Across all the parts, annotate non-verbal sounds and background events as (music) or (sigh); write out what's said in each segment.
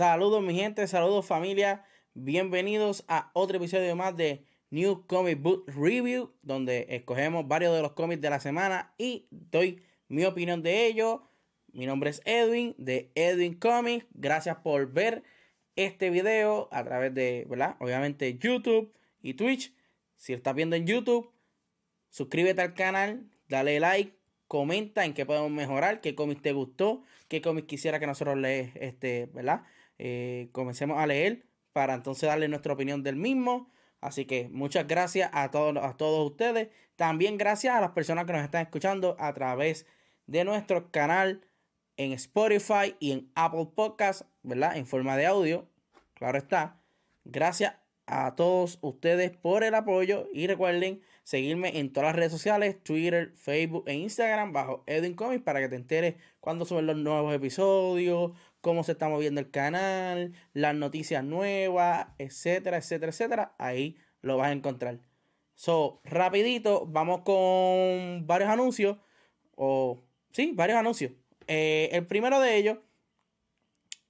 Saludos mi gente, saludos familia, bienvenidos a otro episodio más de New Comic Book Review, donde escogemos varios de los cómics de la semana y doy mi opinión de ellos. Mi nombre es Edwin de Edwin Comics. Gracias por ver este video a través de, ¿verdad? Obviamente YouTube y Twitch. Si estás viendo en YouTube, suscríbete al canal, dale like, comenta en qué podemos mejorar, qué cómic te gustó, qué cómic quisiera que nosotros le, este, ¿verdad? Eh, comencemos a leer para entonces darle nuestra opinión del mismo. Así que muchas gracias a todos, a todos ustedes. También gracias a las personas que nos están escuchando a través de nuestro canal en Spotify y en Apple Podcasts, ¿verdad? En forma de audio, claro está. Gracias a todos ustedes por el apoyo y recuerden seguirme en todas las redes sociales, Twitter, Facebook e Instagram bajo Edwin Comics para que te enteres cuando suben los nuevos episodios, cómo se está moviendo el canal, las noticias nuevas, etcétera, etcétera, etcétera. Ahí lo vas a encontrar. So, rapidito, vamos con varios anuncios. O, sí, varios anuncios. Eh, el primero de ellos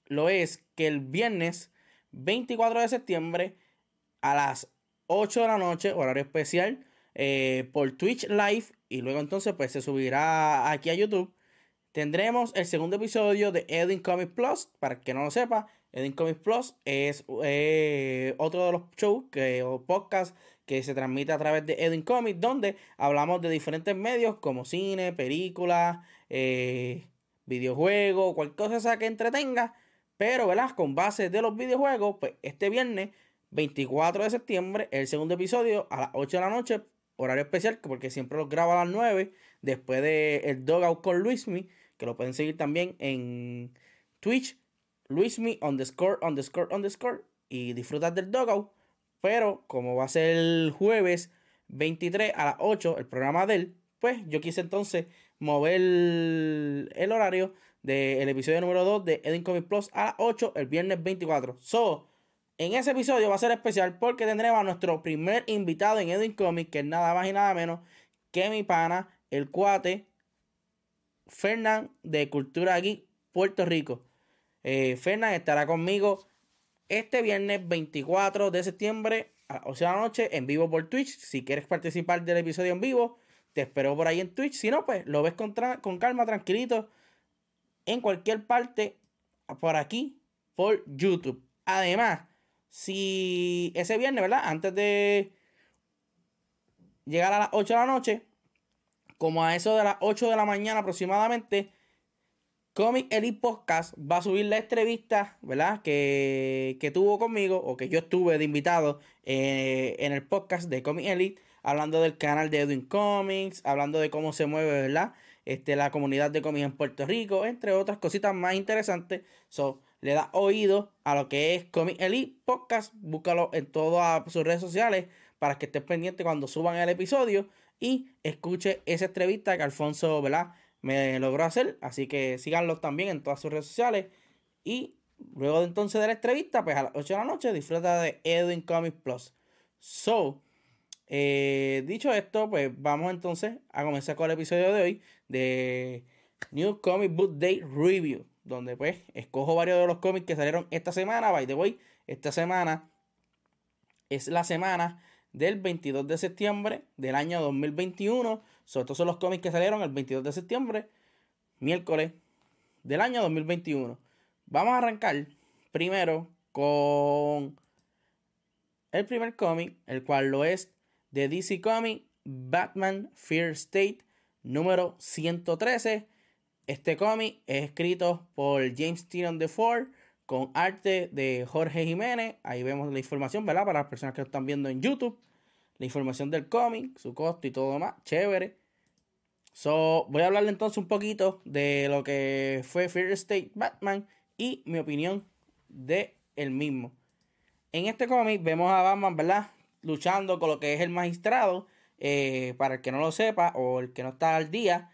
lo es que el viernes 24 de septiembre a las 8 de la noche, horario especial, eh, por Twitch Live y luego entonces pues se subirá aquí a YouTube. Tendremos el segundo episodio de Edwin Comics Plus. Para que no lo sepa, Edwin Comics Plus es eh, otro de los shows que, o podcasts que se transmite a través de Edwin Comics, donde hablamos de diferentes medios como cine, películas, eh, videojuegos, cualquier cosa que entretenga. Pero, ¿verdad? Con base de los videojuegos, pues este viernes 24 de septiembre, el segundo episodio a las 8 de la noche, horario especial, porque siempre los grabo a las 9, después de el Dogout con Luismi, que lo pueden seguir también en Twitch, Luismi underscore underscore underscore, y disfrutar del Dogout. Pero como va a ser el jueves 23 a las 8, el programa de él, pues yo quise entonces mover el, horario del episodio número 2 de Edin Comic Plus a las 8 el viernes 24. So, en ese episodio va a ser especial porque tendremos a nuestro primer invitado en Edwin Comics, que es nada más y nada menos que mi pana, el cuate, Fernán de Cultura Geek, Puerto Rico. Eh, Fernán estará conmigo este viernes 24 de septiembre a las 8 de la noche en vivo por Twitch. Si quieres participar del episodio en vivo, te espero por ahí en Twitch. Si no, pues lo ves con, con calma, tranquilito, en cualquier parte, por aquí, por YouTube. Además, si ese viernes, ¿verdad? Antes de llegar a las 8 de la noche, como a eso de las 8 de la mañana aproximadamente, Comic Elite Podcast va a subir la entrevista, ¿verdad? Que, que tuvo conmigo, o que yo estuve de invitado eh, en el podcast de Comic Elite, hablando del canal de Edwin Comics, hablando de cómo se mueve, ¿verdad? Este, la comunidad de cómics en Puerto Rico, entre otras cositas más interesantes. So, le da oído a lo que es Comic Elite Podcast. Búscalo en todas sus redes sociales para que estés pendiente cuando suban el episodio y escuche esa entrevista que Alfonso ¿verdad? me logró hacer. Así que síganlo también en todas sus redes sociales. Y luego de entonces de la entrevista, pues a las 8 de la noche disfruta de Edwin Comics Plus. So, eh, dicho esto, pues vamos entonces a comenzar con el episodio de hoy de New Comic Book Day Review donde pues escojo varios de los cómics que salieron esta semana. By the way, esta semana es la semana del 22 de septiembre del año 2021. So, estos son los cómics que salieron el 22 de septiembre, miércoles del año 2021. Vamos a arrancar primero con el primer cómic, el cual lo es de DC Comics Batman Fear State número 113 este cómic es escrito por James Tyrion de Ford con arte de Jorge Jiménez. Ahí vemos la información, ¿verdad? Para las personas que están viendo en YouTube. La información del cómic, su costo y todo más. Chévere. So, voy a hablarle entonces un poquito de lo que fue Fear State Batman y mi opinión de el mismo. En este cómic vemos a Batman, ¿verdad? Luchando con lo que es el magistrado. Eh, para el que no lo sepa o el que no está al día,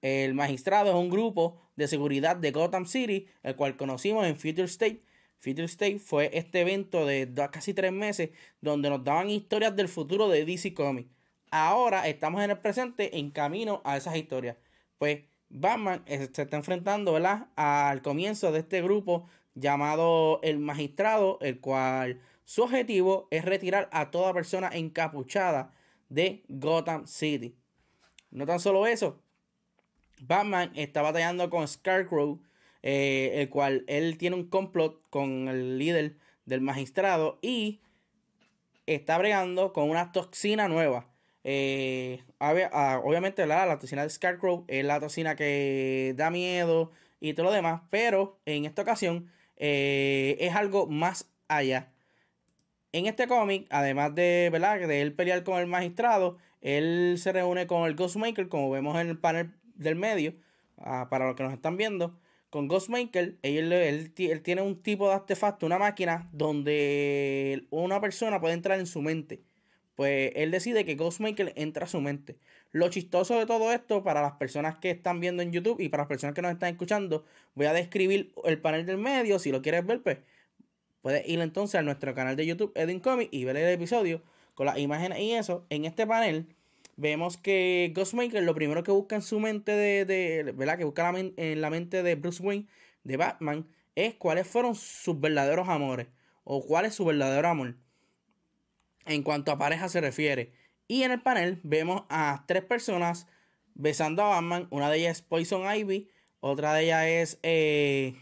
el magistrado es un grupo de seguridad de Gotham City, el cual conocimos en Future State. Future State fue este evento de casi tres meses donde nos daban historias del futuro de DC Comics. Ahora estamos en el presente en camino a esas historias. Pues Batman se está enfrentando ¿verdad? al comienzo de este grupo llamado El Magistrado, el cual su objetivo es retirar a toda persona encapuchada de Gotham City. No tan solo eso, Batman está batallando con Scarecrow, eh, el cual él tiene un complot con el líder del magistrado y está bregando con una toxina nueva. Eh, ah, obviamente la toxina de Scarecrow es la toxina que da miedo y todo lo demás, pero en esta ocasión eh, es algo más allá. En este cómic, además de, ¿verdad? de él pelear con el magistrado, él se reúne con el Ghostmaker, como vemos en el panel del medio, ah, para los que nos están viendo. Con Ghostmaker, él, él, tiene un tipo de artefacto, una máquina, donde una persona puede entrar en su mente. Pues él decide que Ghostmaker entra a su mente. Lo chistoso de todo esto, para las personas que están viendo en YouTube y para las personas que nos están escuchando, voy a describir el panel del medio. Si lo quieres ver, pues puedes ir entonces a nuestro canal de YouTube, Edin Comic, y ver el episodio con las imágenes y eso. En este panel vemos que Ghostmaker lo primero que busca en su mente de, ¿verdad? Que busca en la mente de Bruce Wayne, de Batman, es cuáles fueron sus verdaderos amores o cuál es su verdadero amor en cuanto a pareja se refiere. Y en el panel vemos a tres personas besando a Batman. Una de ellas es Poison Ivy, otra de ellas es eh,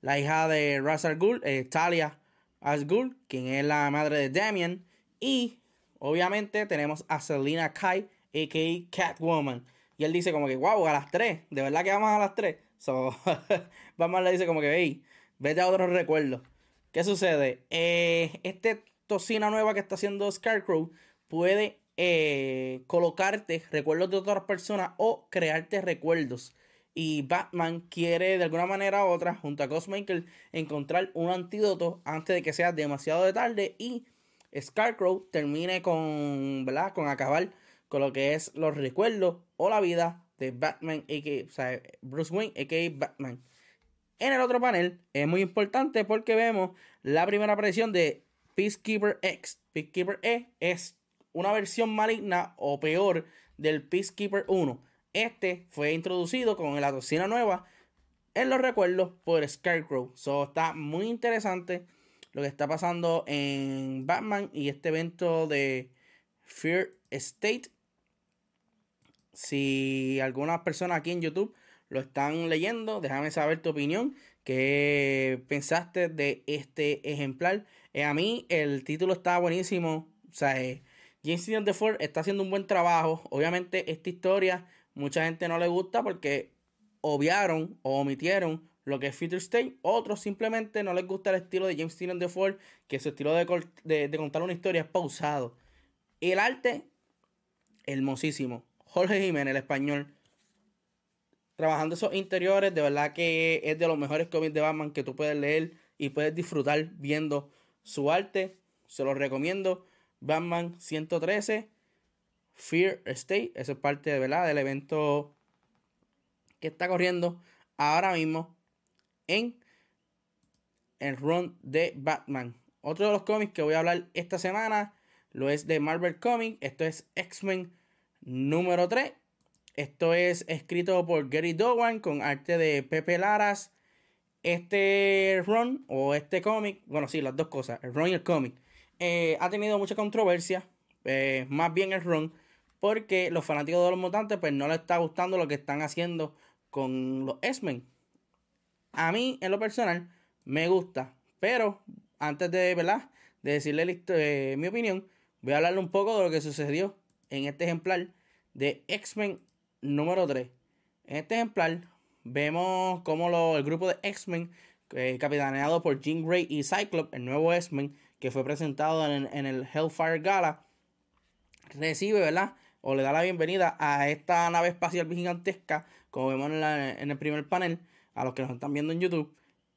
la hija de Ra's al Ghul, eh, Talia Al Ghul, quien es la madre de Damian. Y obviamente tenemos a Selina Kai, a.k.a. Catwoman. Y él dice como que, wow, a las 3. De verdad que vamos a las 3. So, (laughs) Batman le dice como que, hey, vete a otros recuerdos. ¿Qué sucede? Eh, este tocina nueva que está haciendo Scarecrow puede eh, colocarte recuerdos de otras personas o crearte recuerdos. Y Batman quiere de alguna manera u otra, junto a Ghostmaker, encontrar un antídoto antes de que sea demasiado de tarde y Scarecrow termine con. Con acabar con lo que es los recuerdos o la vida de Batman, o sea, Bruce Wayne, a.k.a. Batman. En el otro panel es muy importante porque vemos la primera aparición de Peacekeeper X. Peacekeeper E es una versión maligna o peor del Peacekeeper 1. Este fue introducido con la toxina nueva en los recuerdos por Scarecrow. So está muy interesante lo que está pasando en Batman y este evento de Fear State. Si algunas personas aquí en YouTube lo están leyendo, déjame saber tu opinión. ¿Qué pensaste de este ejemplar? Eh, a mí el título está buenísimo. O sea, eh, James de Ford está haciendo un buen trabajo. Obviamente esta historia mucha gente no le gusta porque obviaron o omitieron lo que es Future State. Otros simplemente no les gusta el estilo de James Tynion de Ford, que su estilo de, de, contar una historia es pausado. El arte, hermosísimo. Jorge Jiménez, el español, trabajando esos interiores, de verdad que es de los mejores cómics de Batman que tú puedes leer y puedes disfrutar viendo su arte. Se lo recomiendo. Batman 113, Fear State. Eso es parte de verdad del evento que está corriendo ahora mismo en el run de Batman. Otro de los cómics que voy a hablar esta semana lo es de Marvel Comics. Esto es X-Men número 3. Esto es escrito por Gary Dowan con arte de Pepe Laras. Este run o este cómic, bueno, sí, las dos cosas, el run y el cómic, eh, ha tenido mucha controversia. Eh, más bien el run, porque los fanáticos de los mutantes, pues no les está gustando lo que están haciendo con los X-Men. A mí, en lo personal, me gusta. Pero antes de, ¿verdad? de decirle eh, mi opinión, voy a hablarle un poco de lo que sucedió en este ejemplar de X-Men número 3. En este ejemplar vemos como el grupo de X-Men, eh, capitaneado por Jean Grey y Cyclops, el nuevo X-Men, que fue presentado en, en, el Hellfire Gala, recibe, ¿verdad? O le da la bienvenida a esta nave espacial gigantesca, como vemos en, el primer panel, a los que nos están viendo en YouTube.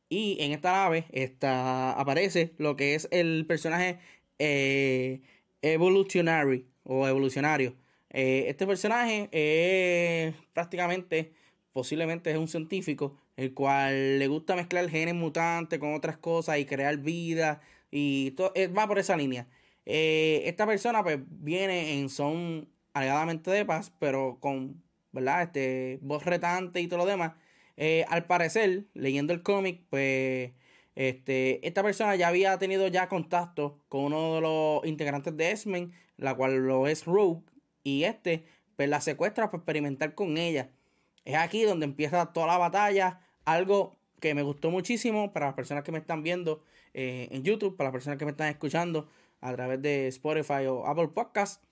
Y en esta nave está, aparece lo que es el personaje eh, evolutionary o evolucionario. Eh, este personaje es prácticamente, posiblemente es un científico, el cual le gusta mezclar genes mutantes con otras cosas y crear vida y todo, eh, va por esa línea. esta persona pues viene en son alegadamente de paz, pero con, ¿verdad? Este, voz retante y todo lo demás. Eh, al parecer, leyendo el cómic, pues Este, esta persona ya había tenido ya contacto con uno de los integrantes de X-Men, la cual lo es Rogue, y este pues la secuestra para experimentar con ella. Es aquí donde empieza toda la batalla, algo que me gustó muchísimo para las personas que me están viendo eh, en YouTube, para las personas que me están escuchando a través de Spotify o Apple Podcast.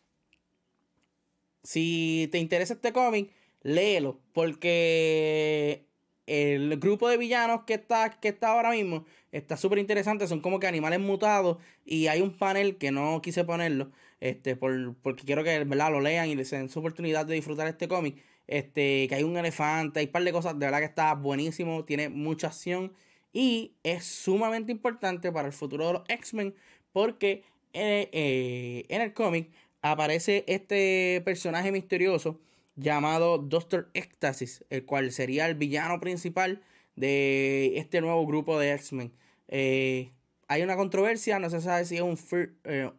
Si te interesa este cómic, léelo, porque el grupo de villanos que está, que está ahora mismo está súper interesante. Son como que animales mutados. Y hay un panel que no quise ponerlo. Este, por, porque quiero que ¿verdad? lo lean y les den su oportunidad de disfrutar este cómic. Este, que hay un elefante, hay un par de cosas. De verdad que está buenísimo. Tiene mucha acción. Y es sumamente importante para el futuro de los X-Men. Porque eh, eh, en el cómic aparece este personaje misterioso llamado Doctor Ecstasy, el cual sería el villano principal de este nuevo grupo de X-Men. Eh, hay una controversia, no se sabe si es un eh,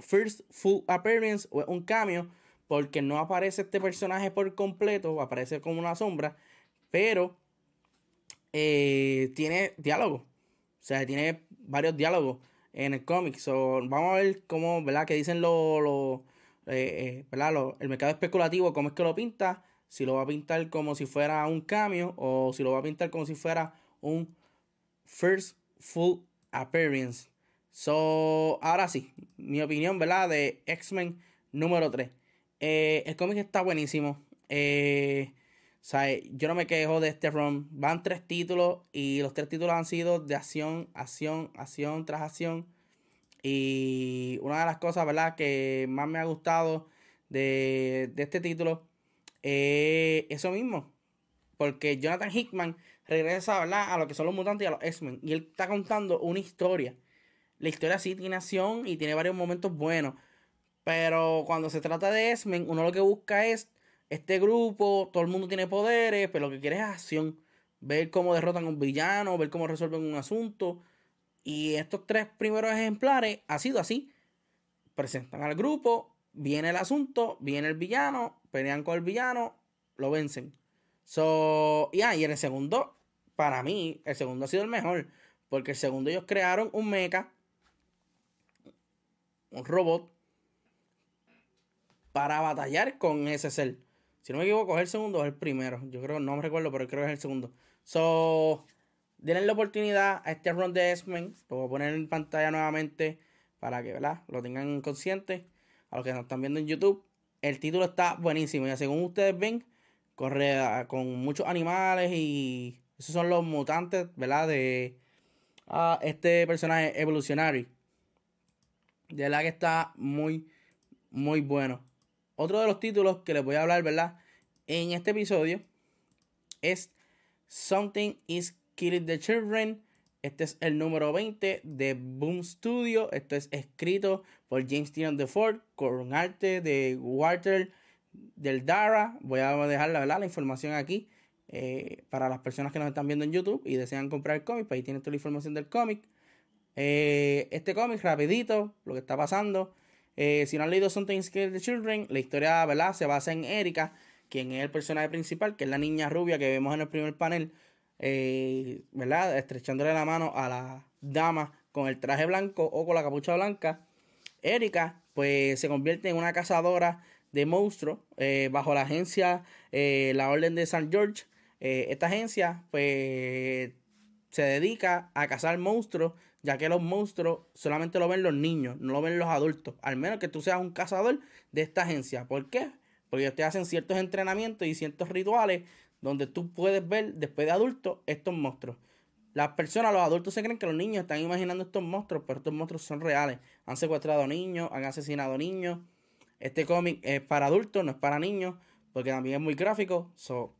first full appearance o un cambio, porque no aparece este personaje por completo, aparece como una sombra, pero eh, tiene diálogo, o sea, tiene varios diálogos en el cómic. vamos a ver cómo, ¿verdad? Que dicen los eh, eh, el mercado especulativo, cómo es que lo pinta, si lo va a pintar como si fuera un cambio o si lo va a pintar como si fuera un first full appearance. So, ahora sí, mi opinión, ¿verdad? De X-Men número 3. Eh, el cómic está buenísimo. yo no me quejo de este run. Van tres títulos y los tres títulos han sido de acción, acción, acción tras acción. Y una de las cosas, ¿verdad?, que más me ha gustado de, este título es eso mismo. Porque Jonathan Hickman regresa, ¿verdad?, a lo que son los mutantes y a los X-Men. Y él está contando una historia. La historia sí tiene acción y tiene varios momentos buenos. Pero cuando se trata de X-Men, uno lo que busca es este grupo, todo el mundo tiene poderes, pero lo que quiere es acción. Ver cómo derrotan a un villano, ver cómo resuelven un asunto. Y estos tres primeros ejemplares ha sido así. Presentan al grupo, viene el asunto, viene el villano, pelean con el villano, lo vencen. So, y, y en el segundo, para mí, el segundo ha sido el mejor. Porque el segundo ellos crearon un mecha, un robot, para batallar con ese ser. Si no me equivoco, es el segundo o el primero. Yo creo, no me recuerdo, pero creo que es el segundo. So, denle la oportunidad a este run de X-Men. Lo voy a poner en pantalla nuevamente para que ¿verdad? lo tengan consciente. A los que nos están viendo en YouTube. El título está buenísimo. Y según ustedes ven, corre con muchos animales y esos son los mutantes, ¿verdad? De este personaje evolucionario. De verdad que está muy, muy bueno. Otro de los títulos que les voy a hablar, ¿verdad? En este episodio es Something is Killing the Children. Este es el número 20 de Boom Studio. Esto es escrito por James Tynion de Ford con arte de Walter del Dara. Voy a dejar la, la información aquí eh, para las personas que nos están viendo en YouTube y desean comprar el cómic. Pues ahí tienen toda la información del cómic. Eh, este cómic, rapidito, lo que está pasando. Eh, si no han leído Something Killing the Children, la historia ¿verdad? se basa en Erika, quien es el personaje principal, que es la niña rubia que vemos en el primer panel eh, ¿verdad? Estrechándole la mano a la dama con el traje blanco o con la capucha blanca. Erika, pues se convierte en una cazadora de monstruos eh, bajo la agencia eh, La Orden de St. George. esta agencia, pues, se dedica a cazar monstruos, ya que los monstruos solamente lo ven los niños, no lo ven los adultos. Al menos que tú seas un cazador de esta agencia. ¿Por qué? Porque ellos te hacen ciertos entrenamientos y ciertos rituales donde tú puedes ver después de adulto estos monstruos. Las personas, los adultos se creen que los niños están imaginando estos monstruos, pero estos monstruos son reales. Han secuestrado niños, han asesinado niños. Este cómic es para adultos, no es para niños, porque también es muy gráfico. So,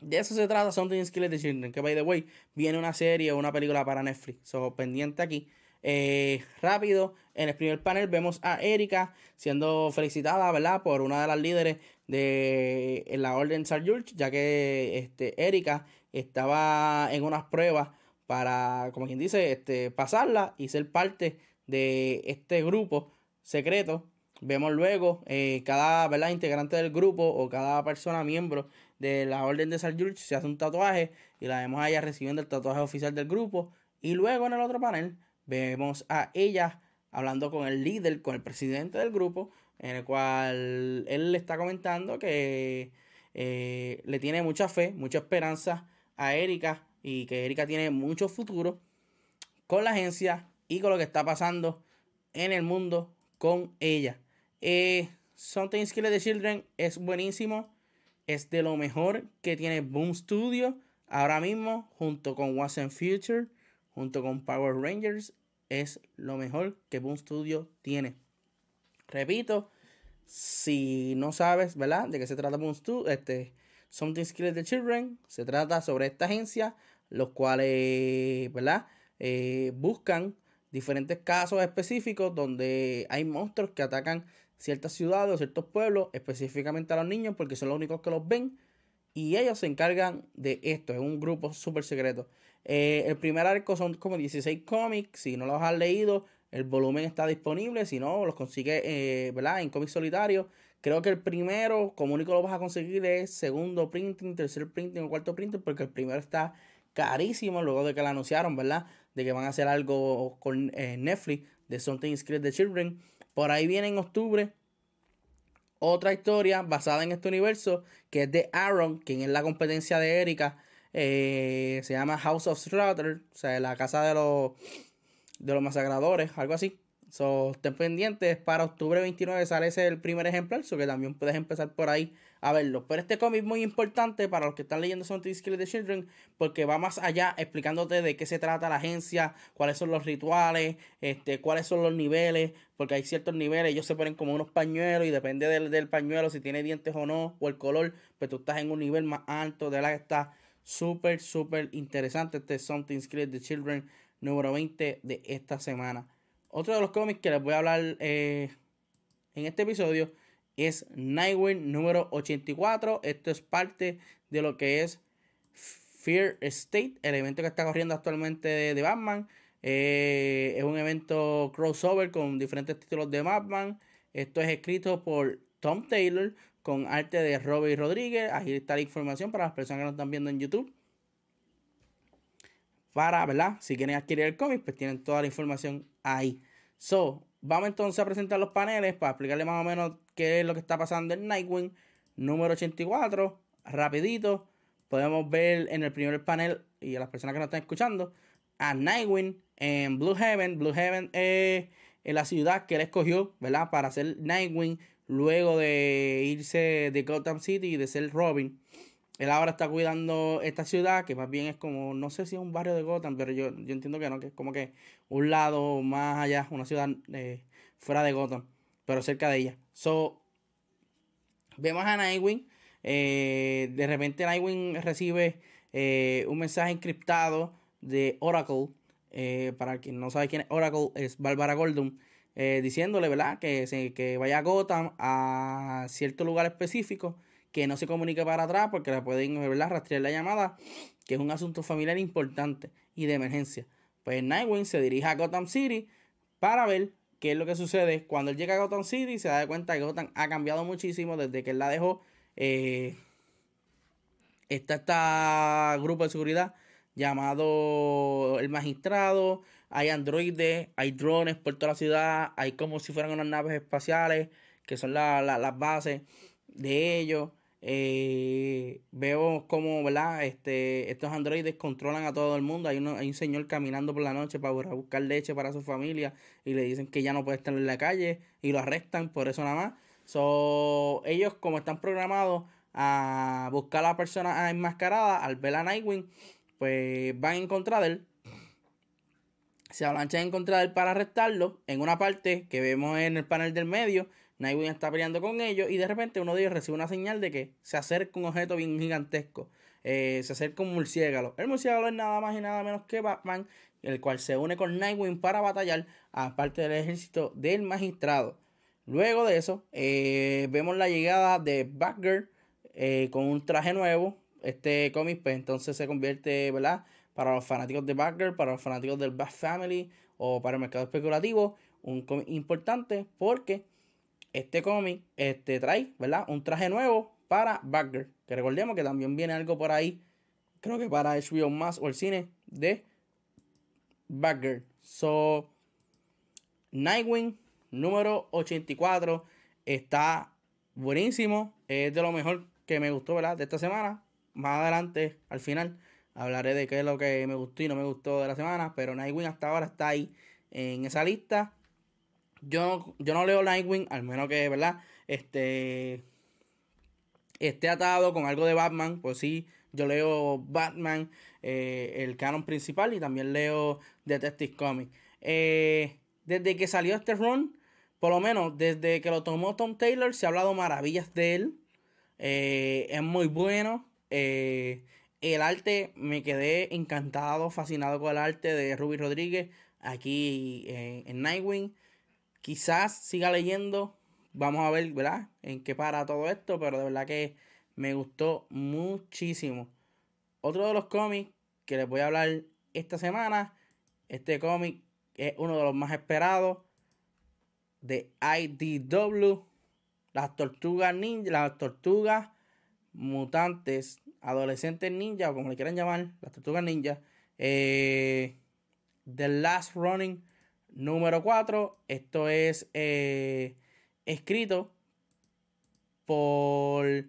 de eso se trata Something Skillet the Children, que by the way, viene una serie o una película para Netflix. So, pendiente aquí. Eh, rápido, en el primer panel vemos a Erika siendo felicitada, ¿verdad? Por una de las líderes de la Orden Sar George, ya que este, Erika estaba en unas pruebas para, como quien dice, este, pasarla y ser parte de este grupo secreto. Vemos luego eh, cada ¿verdad? integrante del grupo o cada persona miembro de la Orden de Sar George se hace un tatuaje y la vemos a ella recibiendo el tatuaje oficial del grupo Y luego en el otro panel vemos a ella hablando con el líder, con el presidente del grupo, en el cual él le está comentando que eh, le tiene mucha fe, mucha esperanza a Erika y que Erika tiene mucho futuro con la agencia y con lo que está pasando en el mundo con ella. Eh, Something Skillet the Children es buenísimo. Es de lo mejor que tiene Boom Studio ahora mismo, junto con What's in Future, junto con Power Rangers. Es lo mejor que Boom Studio tiene. Repito, si no sabes, ¿verdad? De qué se trata Boom Studio, este, Something Skillet the Children, se trata sobre esta agencia, los cuales, ¿verdad? Eh, buscan diferentes casos específicos donde hay monstruos que atacan ciertas ciudades o ciertos pueblos, específicamente a los niños, porque son los únicos que los ven. Y ellos se encargan de esto, es un grupo súper secreto. Eh, el primer arco son como 16 cómics, si no los has leído, el volumen está disponible, si no, los consigue eh, en cómics solitarios. Creo que el primero, como único lo vas a conseguir, es segundo printing, tercer printing o cuarto printing, porque el primero está carísimo luego de que lo anunciaron, ¿verdad? De que van a hacer algo con eh, Netflix de Something is the Children. Por ahí viene en octubre otra historia basada en este universo que es de Aaron, quien es la competencia de Erika. Eh, se llama House of Slaughter, o sea, la casa de los, de los masacradores, algo así. So, estén pendientes, para octubre 29 sale ese el primer ejemplar, so que también puedes empezar por ahí a verlo. Pero este cómic es muy importante para los que están leyendo Something Skills the Children, porque va más allá explicándote de qué se trata la agencia, cuáles son los rituales, este, cuáles son los niveles, porque hay ciertos niveles, ellos se ponen como unos pañuelos y depende del, del pañuelo, si tiene dientes o no, o el color, pues tú estás en un nivel más alto, de la que está súper, súper interesante este Something Skills the Children número 20 de esta semana. Otro de los cómics que les voy a hablar eh, en este episodio es Nightwing número 84. Esto es parte de lo que es Fear State, el evento que está corriendo actualmente de, Batman. Eh, es un evento crossover con diferentes títulos de Batman. Esto es escrito por Tom Taylor con arte de Robbie Rodríguez. Ahí está la información para las personas que nos están viendo en YouTube. Para, ¿verdad? Si quieren adquirir el cómic, pues tienen toda la información ahí. So, vamos entonces a presentar los paneles para explicarle más o menos qué es lo que está pasando en Nightwing número 84. Rapidito, podemos ver en el primer panel y a las personas que nos están escuchando a Nightwing en Blue Heaven. Blue Heaven es la ciudad que él escogió, ¿verdad? Para hacer Nightwing luego de irse de Gotham City y de ser Robin. Él ahora está cuidando esta ciudad, que más bien es como, no sé si es un barrio de Gotham, pero yo, yo entiendo que no, que es como que un lado más allá, una ciudad eh, fuera de Gotham, pero cerca de ella. So, vemos a Nightwing. Eh, de repente Nightwing recibe eh, un mensaje encriptado de Oracle. para quien no sabe quién es Oracle, es Bárbara Gordon. diciéndole, ¿verdad? Que, se, que vaya a Gotham a cierto lugar específico que no se comunique para atrás porque le pueden ¿verdad? rastrear la llamada, que es un asunto familiar importante y de emergencia. Pues Nightwing se dirige a Gotham City para ver qué es lo que sucede. Cuando él llega a Gotham City se da cuenta que Gotham ha cambiado muchísimo desde que él la dejó. Eh, está este grupo de seguridad llamado el magistrado. Hay androides, hay drones por toda la ciudad, hay como si fueran unas naves espaciales, que son las bases de ellos. Eh, veo como, ¿verdad? Este, estos androides controlan a todo el mundo. Hay, uno, hay un señor caminando por la noche para buscar leche para su familia y le dicen que ya no puede estar en la calle y lo arrestan por eso nada más. So, ellos como están programados a buscar a la persona enmascarada, al ver a Nightwing, pues van en contra de él. Se avanchan en contra de él para arrestarlo. En una parte que vemos en el panel del medio, Nightwing está peleando con ellos y de repente uno de ellos recibe una señal de que se acerca un objeto bien gigantesco. Eh, se acerca un murciélago. El murciélago es nada más y nada menos que Batman, el cual se une con Nightwing para batallar a parte del ejército del magistrado. Luego de eso, eh, vemos la llegada de Batgirl eh, con un traje nuevo. Este cómic, pues entonces se convierte, ¿verdad? Para los fanáticos de Batgirl, para los fanáticos del Bat Family o para el mercado especulativo, un cómic importante porque este cómic este, trae, ¿verdad? Un traje nuevo para Batgirl. Que recordemos que también viene algo por ahí, creo que para HBO Max o el cine de Batgirl. So, Nightwing número 84 está buenísimo. Es de lo mejor que me gustó, ¿verdad? De esta semana. Más adelante, al final, hablaré de qué es lo que me gustó y no me gustó de la semana. Pero Nightwing hasta ahora está ahí en esa lista. Yo, yo no leo Nightwing, al menos que, ¿verdad? Este esté atado con algo de Batman, pues sí, yo leo Batman, eh, el canon principal, y también leo Detective Comics. Eh, desde que salió este run, por lo menos desde que lo tomó Tom Taylor, se ha hablado maravillas de él. Eh, es muy bueno. el arte, me quedé encantado, fascinado con el arte de Ruby Rodríguez aquí en Nightwing. Quizás siga leyendo Vamos a ver, ¿verdad? En qué para todo esto, pero de verdad que me gustó muchísimo. Otro de los cómics que les voy a hablar esta semana, este cómic es uno de los más esperados de IDW, las tortugas ninja, las tortugas mutantes, adolescentes ninja, o como le quieran llamar, las tortugas ninja. Eh, The Last Running número 4. Esto es eh, escrito por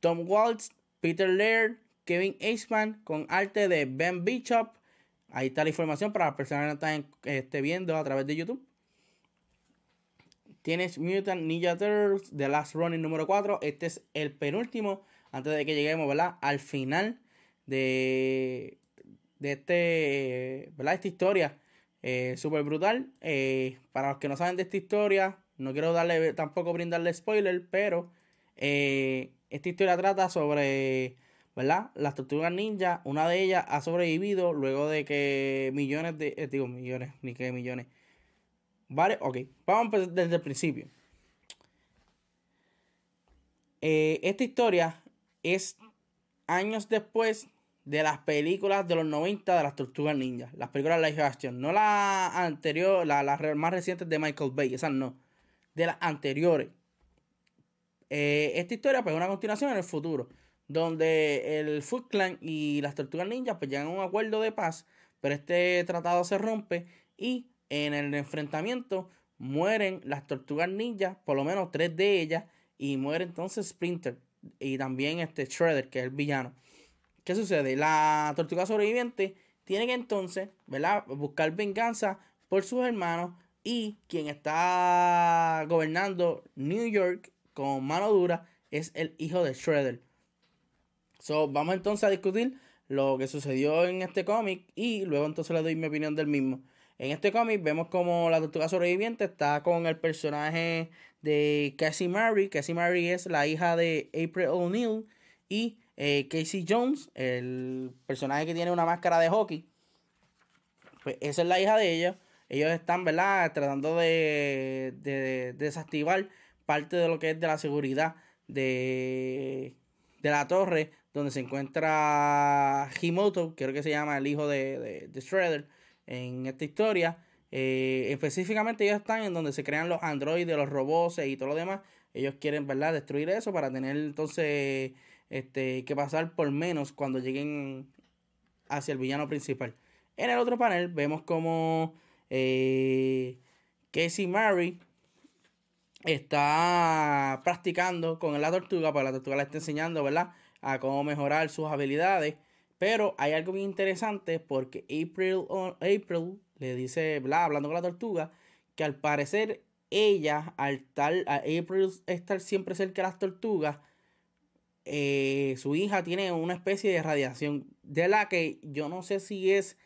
Tom Waltz, Peter Laird, Kevin Eastman, con arte de Ben Bishop. Ahí está la información para las personas que están este, viendo a través de YouTube. Tienes Mutant Ninja Turtles, The Last Running número 4. Este es el penúltimo, antes de que lleguemos. Al final de, de este. Esta historia eh, súper brutal. Eh, para los que no saben de esta historia, no quiero darle tampoco brindarle spoiler, pero eh, esta historia trata sobre, ¿verdad? Las tortugas ninja. Una de ellas ha sobrevivido luego de que millones de, digo millones, ni que millones. Vale, ok, vamos desde el principio. Esta historia es años después de las películas de los 90 de las tortugas ninja. Las películas live action. No las anterior, las más recientes de Michael Bay. Esas no de las anteriores. Eh, esta historia pues es una continuación en el futuro, donde el Foot Clan y las Tortugas Ninja pues llegan a un acuerdo de paz, pero este tratado se rompe y en el enfrentamiento mueren las Tortugas Ninja, por lo menos tres de ellas, y muere entonces Splinter y también este Shredder, que es el villano. ¿Qué sucede? La tortuga sobreviviente tiene que entonces, ¿verdad? Buscar venganza por sus hermanos y quien está gobernando New York con mano dura es el hijo de Shredder. So, vamos entonces a discutir lo que sucedió en este cómic y luego entonces le doy mi opinión del mismo. En este cómic vemos como la tortuga sobreviviente está con el personaje de Cassie Mary. Cassie Mary es la hija de April O'Neil y eh, Casey Jones, el personaje que tiene una máscara de hockey. Pues esa es la hija de ella ellos están, ¿verdad? Tratando de, desactivar parte de lo que es de la seguridad de, la torre donde se encuentra Himoto, creo que se llama el hijo de, de, Shredder en esta historia. Eh, específicamente ellos están en donde se crean los androides, los robots y todo lo demás. Ellos quieren, ¿verdad? Destruir eso para tener entonces este, que pasar por menos cuando lleguen hacia el villano principal. En el otro panel vemos como eh, Casey Murray está practicando con la tortuga, porque la tortuga le está enseñando, ¿verdad? A cómo mejorar sus habilidades. Pero hay algo bien interesante porque April, April le dice. Hablando con la tortuga, que al parecer ella, al a April estar siempre cerca de las tortugas, eh, su hija tiene una especie de radiación de la que yo no sé si es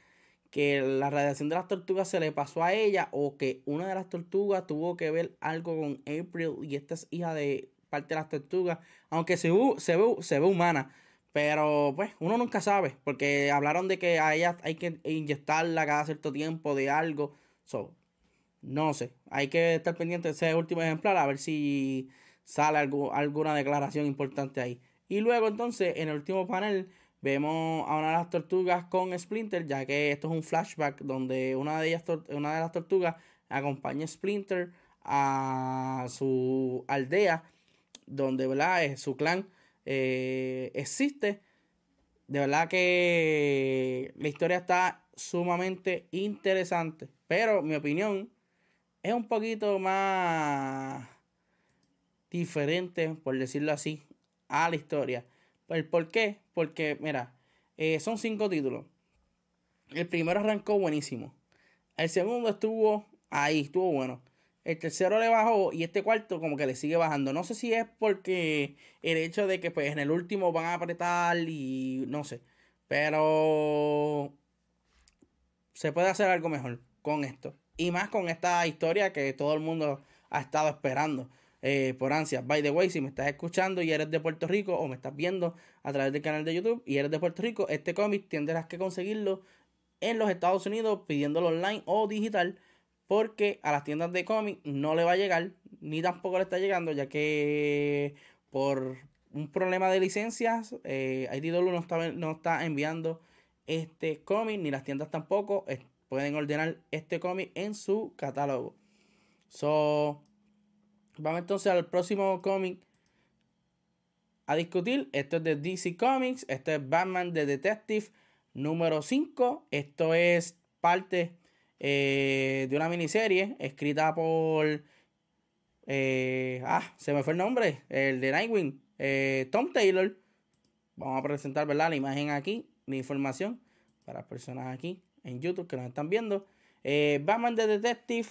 que la radiación de las tortugas se le pasó a ella o que una de las tortugas tuvo que ver algo con April y esta es hija de parte de las tortugas, aunque se, se, ve, se ve humana. Pero pues uno nunca sabe, porque hablaron de que a ella hay que inyectarla cada cierto tiempo de algo. So, no sé, hay que estar pendiente de ese último ejemplar a ver si sale algo, alguna declaración importante ahí. Y luego entonces en el último panel Vemos a una de las tortugas con Splinter, ya que esto es un flashback donde una de, ellas, una de las tortugas acompaña a Splinter a su aldea, donde ¿verdad? su clan eh, existe. De verdad que la historia está sumamente interesante. Pero mi opinión es un poquito más diferente, por decirlo así, a la historia. ¿El por qué? Porque, mira, eh, son cinco títulos. El primero arrancó buenísimo. El segundo estuvo ahí, estuvo bueno. El tercero le bajó y este cuarto como que le sigue bajando. No sé si es porque el hecho de que pues en el último van a apretar y no sé. Pero se puede hacer algo mejor con esto. Y más con esta historia que todo el mundo ha estado esperando eh, por ansias. By the way, si me estás escuchando y eres de Puerto Rico o me estás viendo a través del canal de YouTube y eres de Puerto Rico, este cómic tendrás que conseguirlo en los Estados Unidos pidiéndolo online o digital porque a las tiendas de cómic no le va a llegar ni tampoco le está llegando ya que por un problema de licencias eh, no está, no está enviando este cómic ni las tiendas tampoco pueden ordenar este cómic en su catálogo so vamos entonces al próximo cómic a discutir esto es de DC Comics esto es Batman The Detective número 5. Esto es parte eh, de una miniserie escrita por... Eh, ah, se me fue el nombre, el de Nightwing, eh, Tom Taylor. Vamos a presentar ¿verdad? la imagen aquí, mi información para las personas aquí en YouTube que nos están viendo. Batman the Detective,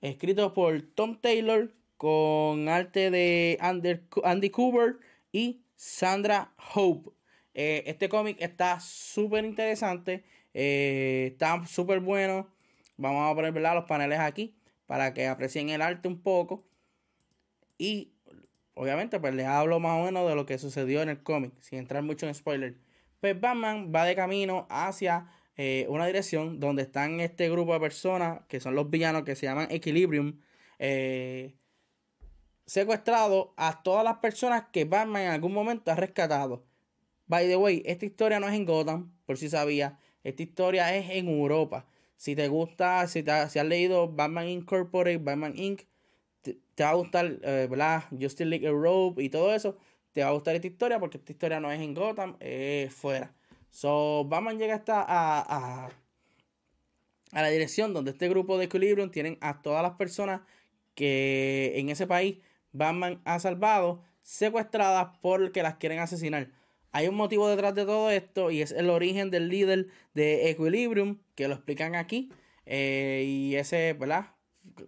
escrito por Tom Taylor, con arte de Andy Cooper y Sandra Hope. Eh, este cómic está súper interesante. Eh, está súper bueno. Vamos a poner los paneles aquí para que aprecien el arte un poco. Y obviamente pues les hablo más o menos de lo que sucedió en el cómic, sin entrar mucho en spoiler. Pues Batman va de camino hacia eh, una dirección donde están este grupo de personas que son los villanos que se llaman Equilibrium. Secuestrado a todas las personas que Batman en algún momento ha rescatado. By the way, esta historia no es en Gotham, por si sabía. Esta historia es en Europa. Si te gusta, si, has leído Batman Incorporated, Batman Inc., te, va a gustar, eh, ¿verdad? Justice League Europe y todo eso. Te va a gustar esta historia porque esta historia no es en Gotham, es fuera. So, Batman llega hasta a, a, a la dirección donde este grupo de Equilibrium tienen a todas las personas que en ese país Batman ha salvado secuestradas porque las quieren asesinar. Hay un motivo detrás de todo esto y es el origen del líder de Equilibrium, que lo explican aquí. Eh, y ese, ¿verdad?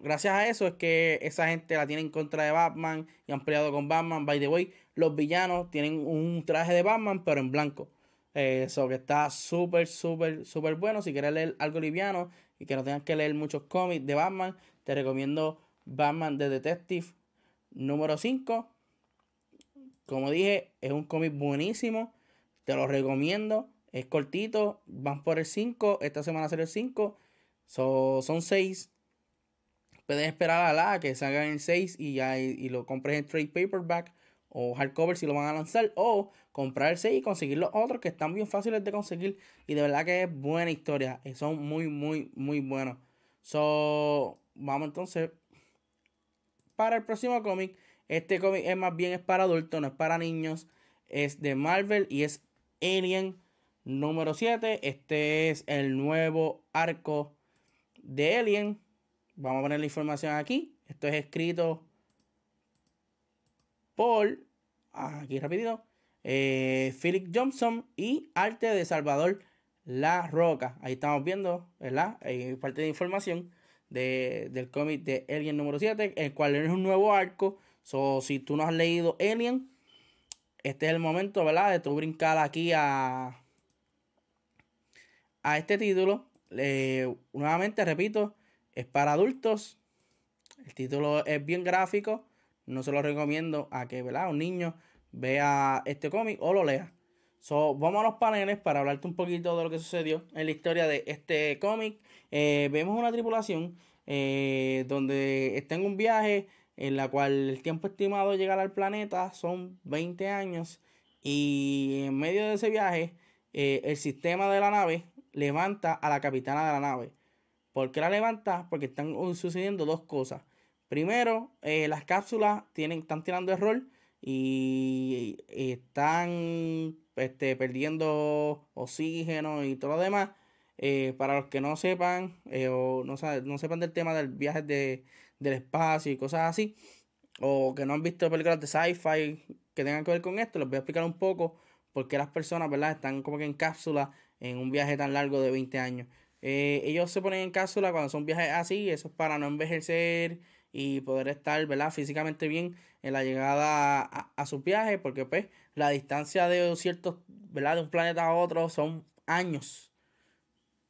Gracias a eso es que esa gente la tiene en contra de Batman y han peleado con Batman. By the way, los villanos tienen un traje de Batman, pero en blanco. Eso que está súper, súper, súper bueno. Si quieres leer algo liviano y que no tengas que leer muchos cómics de Batman, te recomiendo Batman The Detective número 5. Como dije, es un cómic buenísimo. Te lo recomiendo. Es cortito. Van por el 5. Esta semana será el 5. son 6. Puedes esperar a la que salgan el 6 y ya y, lo compres en trade paperback o hardcover si lo van a lanzar. O comprar el 6 y conseguir los otros que están bien fáciles de conseguir. Y de verdad que es buena historia. Son muy, muy, muy buenos. So, vamos entonces para el próximo cómic. Este cómic es más bien es para adultos, no es para niños. Es de Marvel y es Alien número 7. Este es el nuevo arco de Alien. Vamos a poner la información aquí. Esto es escrito por, aquí rapidito, eh, Philip Johnson y arte de Salvador La Roca. Ahí estamos viendo, ¿verdad? Hay parte de información del cómic de Alien número 7, el cual es un nuevo arco So, si tú no has leído Alien, este es el momento, ¿verdad? De tú brincar aquí a, a este título. nuevamente, repito, es para adultos. El título es bien gráfico. No se lo recomiendo a que, ¿verdad? Un niño vea este cómic o lo lea. So, vamos a los paneles para hablarte un poquito de lo que sucedió en la historia de este cómic. Eh, vemos una tripulación eh, donde está en un viaje en la cual el tiempo estimado de llegar al planeta son 20 años y en medio de ese viaje eh, el sistema de la nave levanta a la capitana de la nave. ¿Por qué la levanta? Porque están sucediendo dos cosas. Primero, las cápsulas tienen, están tirando error y, están este, perdiendo oxígeno y todo lo demás. Eh, para los que no sepan eh, o no, no, sepan del tema del viaje de, del espacio y cosas así, o que no han visto películas de sci-fi que tengan que ver con esto, les voy a explicar un poco por qué las personas, ¿verdad? Están como que en cápsula en un viaje tan largo de 20 años. Eh, ellos se ponen en cápsula cuando son viajes así, eso es para no envejecer y poder estar, ¿verdad? Físicamente bien en la llegada a, a su viaje, porque pues la distancia de ciertos, ¿verdad? De un planeta a otro son años,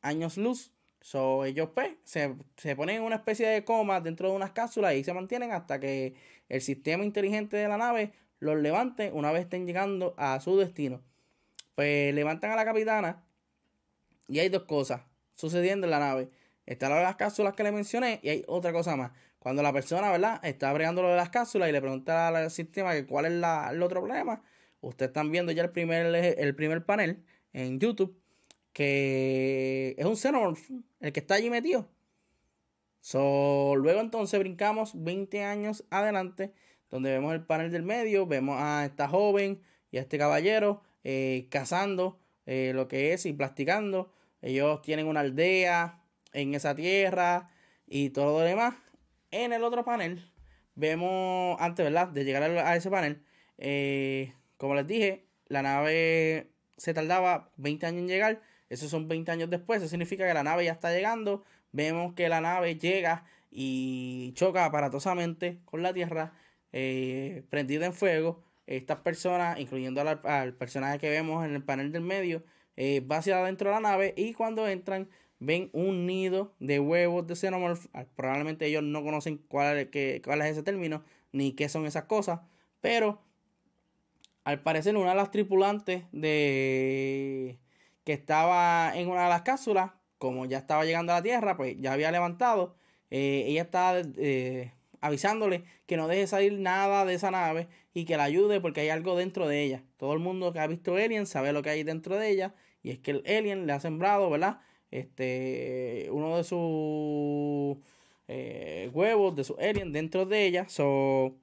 años luz. So, ellos pues se, se ponen en una especie de coma dentro de unas cápsulas y se mantienen hasta que el sistema inteligente de la nave los levante una vez estén llegando a su destino. Pues levantan a la capitana y hay dos cosas sucediendo en la nave. Está lo de las cápsulas que le mencioné y hay otra cosa más. Cuando la persona, ¿verdad? Está abriendo lo de las cápsulas y le pregunta al sistema que cuál es la, el otro problema. Ustedes están viendo ya el primer, el primer panel en YouTube que es un Xenomorph el que está allí metido. So, luego entonces brincamos 20 años adelante, donde vemos el panel del medio, vemos a esta joven y a este caballero eh, cazando eh, lo que es y plasticando. Ellos tienen una aldea en esa tierra y todo lo demás. En el otro panel vemos, antes ¿verdad? de llegar a ese panel, eh, como les dije, la nave se tardaba 20 años en llegar esos son 20 años después. Eso significa que la nave ya está llegando. Vemos que la nave llega y choca aparatosamente con la Tierra, eh, prendida en fuego. Estas personas, incluyendo al, personaje que vemos en el panel del medio, eh, va hacia adentro de la nave y cuando entran ven un nido de huevos de xenomorph. Ah, probablemente ellos no conocen cuál es, cuál es ese término ni qué son esas cosas, pero al parecer una de las tripulantes de que estaba en una de las cápsulas, como ya estaba llegando a la Tierra, pues ya había levantado. Eh, ella estaba eh, avisándole que no deje salir nada de esa nave y que la ayude porque hay algo dentro de ella. Todo el mundo que ha visto Alien sabe lo que hay dentro de ella y es que el Alien le ha sembrado, ¿verdad? Este, uno de sus eh, huevos de su Alien dentro de ella. So,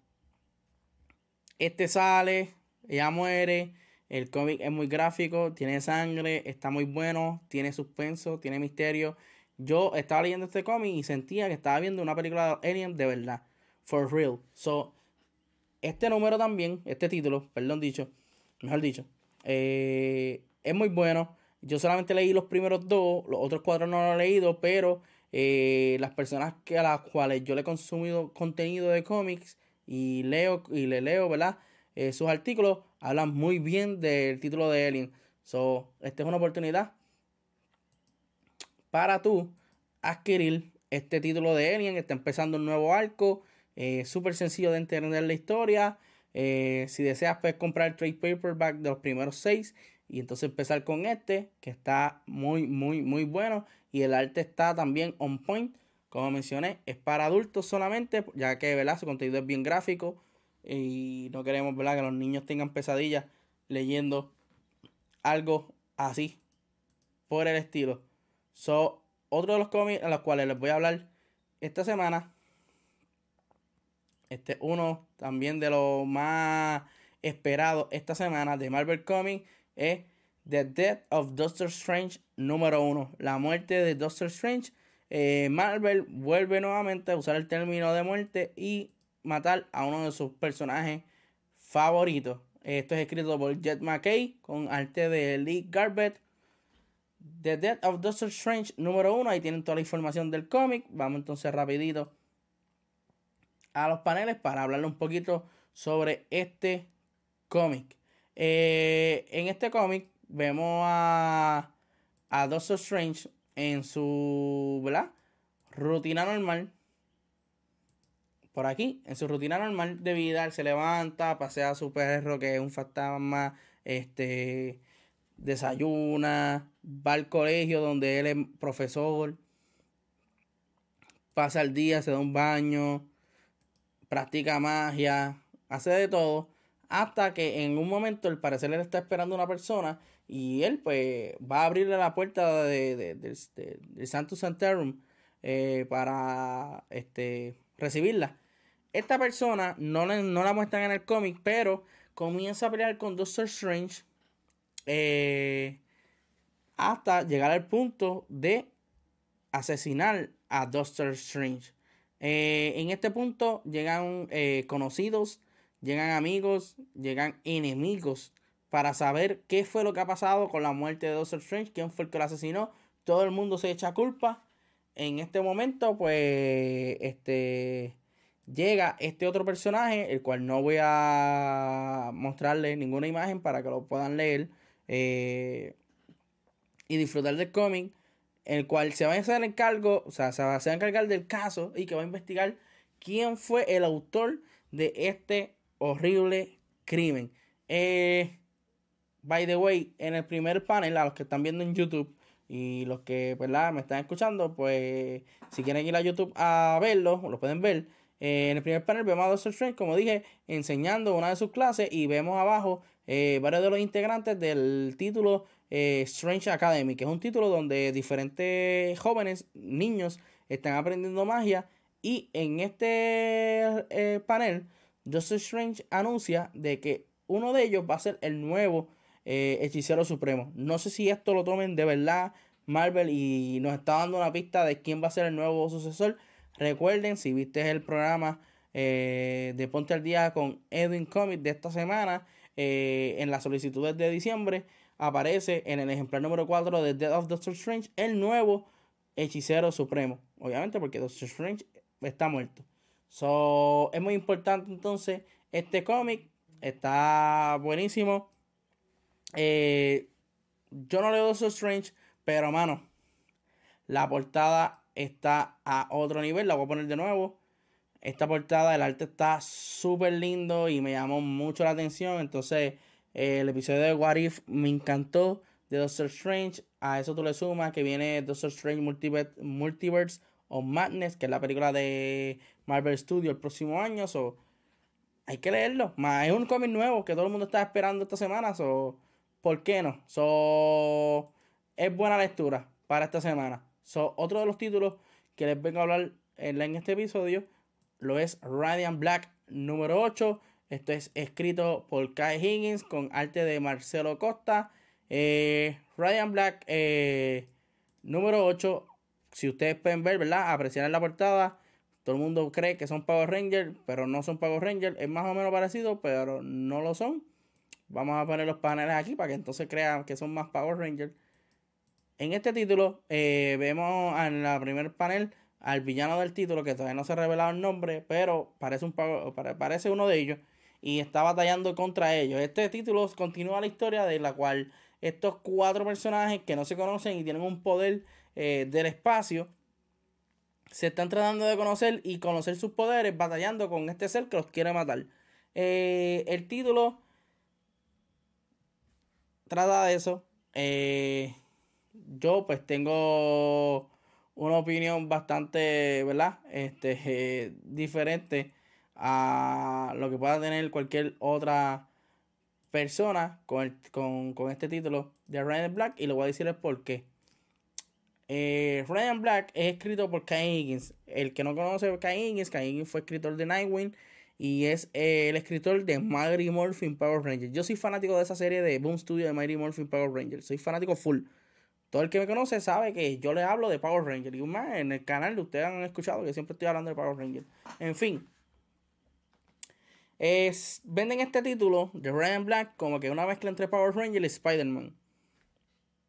este sale, ella muere el cómic es muy gráfico, tiene sangre, está muy bueno, tiene suspenso, tiene misterio. Yo estaba leyendo este cómic y sentía que estaba viendo una película de Alien de verdad. For real. So, este número también, este título, perdón dicho, mejor dicho, eh, es muy bueno. Yo solamente leí los primeros dos, los otros cuatro no los he leído, pero eh, las personas a las cuales yo le he consumido contenido de cómics y leo y le leo, ¿verdad? Eh, sus artículos hablan muy bien del título de Alien. So, esta es una oportunidad para tú adquirir este título de Alien. Está empezando un nuevo arco. Eh, Súper sencillo de entender la historia. Eh, si deseas, puedes comprar el trade paperback de los primeros seis. Y entonces empezar con este, que está muy, muy, muy bueno. Y el arte está también on point. Como mencioné, es para adultos solamente, ya que ¿verdad? su contenido es bien gráfico y no queremos ¿verdad? que los niños tengan pesadillas leyendo algo así por el estilo. So, otro de los cómics a los cuales les voy a hablar esta semana. Este uno también de los más esperados esta semana de Marvel Comics es The Death of Doctor Strange número uno. La muerte de Doctor Strange. Eh, Marvel vuelve nuevamente a usar el término de muerte y matar a uno de sus personajes favoritos. Esto es escrito por Jet McKay con arte de Lee Garbett. The Death of Doctor Strange número 1. Ahí tienen toda la información del cómic. Vamos entonces rapidito a los paneles para hablarle un poquito sobre este cómic. Eh, en este cómic vemos a, Doctor Strange en su rutina normal. Por aquí, en su rutina normal de vida, él se levanta, pasea a su perro que es un fantasma, este, desayuna, va al colegio donde él es profesor, pasa el día, se da un baño, practica magia, hace de todo, hasta que en un momento el parecer él está esperando una persona y él pues va a abrirle la puerta de, de, Santo Santarum eh, para este, recibirla. Esta persona no, no la muestran en el cómic, pero comienza a pelear con Doctor Strange. Eh, hasta llegar al punto de asesinar a Doctor Strange. Eh, en este punto llegan eh, conocidos, llegan amigos, llegan enemigos para saber qué fue lo que ha pasado con la muerte de Doctor Strange, quién fue el que lo asesinó. Todo el mundo se echa culpa. En este momento, pues, este llega este otro personaje, el cual no voy a mostrarle ninguna imagen para que lo puedan leer eh, y disfrutar del cómic el cual se va a hacer o sea, se va, a encargar del caso y que va a investigar quién fue el autor de este horrible crimen. Eh, by the way, en el primer panel, a los que están viendo en YouTube y los que ¿verdad? me están escuchando, pues si quieren ir a YouTube a verlo, lo pueden ver. Eh, en el primer panel vemos a Dr. Strange, como dije, enseñando una de sus clases y vemos abajo eh, varios de los integrantes del título eh, Strange Academy, que es un título donde diferentes jóvenes, niños, están aprendiendo magia. Y en este panel, Doctor Strange anuncia de que uno de ellos va a ser el nuevo eh, hechicero supremo. No sé si esto lo tomen de verdad Marvel y nos está dando una pista de quién va a ser el nuevo sucesor. Recuerden, si viste el programa de Ponte al Día con Edwin Comics de esta semana, en las solicitudes de diciembre, aparece en el ejemplar número 4 de Death of Doctor Strange el nuevo hechicero supremo. Obviamente porque Doctor Strange está muerto. So, es muy importante entonces este cómic. Está buenísimo. Eh, yo no leo Doctor Strange, pero mano, la portada está a otro nivel. La voy a poner de nuevo. Esta portada, el arte está súper lindo y me llamó mucho la atención. Entonces, el episodio de What If me encantó. De Doctor Strange. A eso tú le sumas que viene Doctor Strange Multiverse, Multiverse of Madness, que es la película de Marvel Studios el próximo año. So, hay que leerlo. Más es un cómic nuevo que todo el mundo está esperando esta semana. So, ¿Por qué no? So, es buena lectura para esta semana. So, otro de los títulos que les vengo a hablar en, este episodio lo es Radiant Black número 8 esto es escrito por Kai Higgins con arte de Marcelo Costa. Eh, Ryan Black, eh, número 8. Si ustedes pueden ver, ¿verdad? Apreciar en la portada. Todo el mundo cree que son Power Rangers, pero no son Power Rangers. Es más o menos parecido, pero no lo son. Vamos a poner los paneles aquí para que entonces crean que son más Power Rangers. En este título eh, vemos en la primer panel al villano del título, que todavía no se ha revelado el nombre, pero parece, un, parece uno de ellos y está batallando contra ellos. Este título continúa la historia de la cual estos cuatro personajes que no se conocen y tienen un poder eh, del espacio se están tratando de conocer y conocer sus poderes batallando con este ser que los quiere matar. Eh, el título trata de eso. Eh, yo pues tengo una opinión bastante, ¿verdad? Este, (laughs) diferente a lo que pueda tener cualquier otra persona con, este título de Ryan Black y le voy a decir el por qué. Eh, Ryan Black es escrito por Kai Higgins. El que no conoce a Higgins, Kai Higgins fue escritor de Nightwing y es el escritor de Mighty Morphin Power Rangers. Yo soy fanático de esa serie de Boom Studio de Mighty Morphin Power Rangers. Soy fanático full. Todo el que me conoce sabe que yo le hablo de Power Rangers. Y más en el canal de ustedes han escuchado que siempre estoy hablando de Power Rangers. En fin, venden este título de Ryan Black como que una mezcla entre Power Ranger y Spider-Man.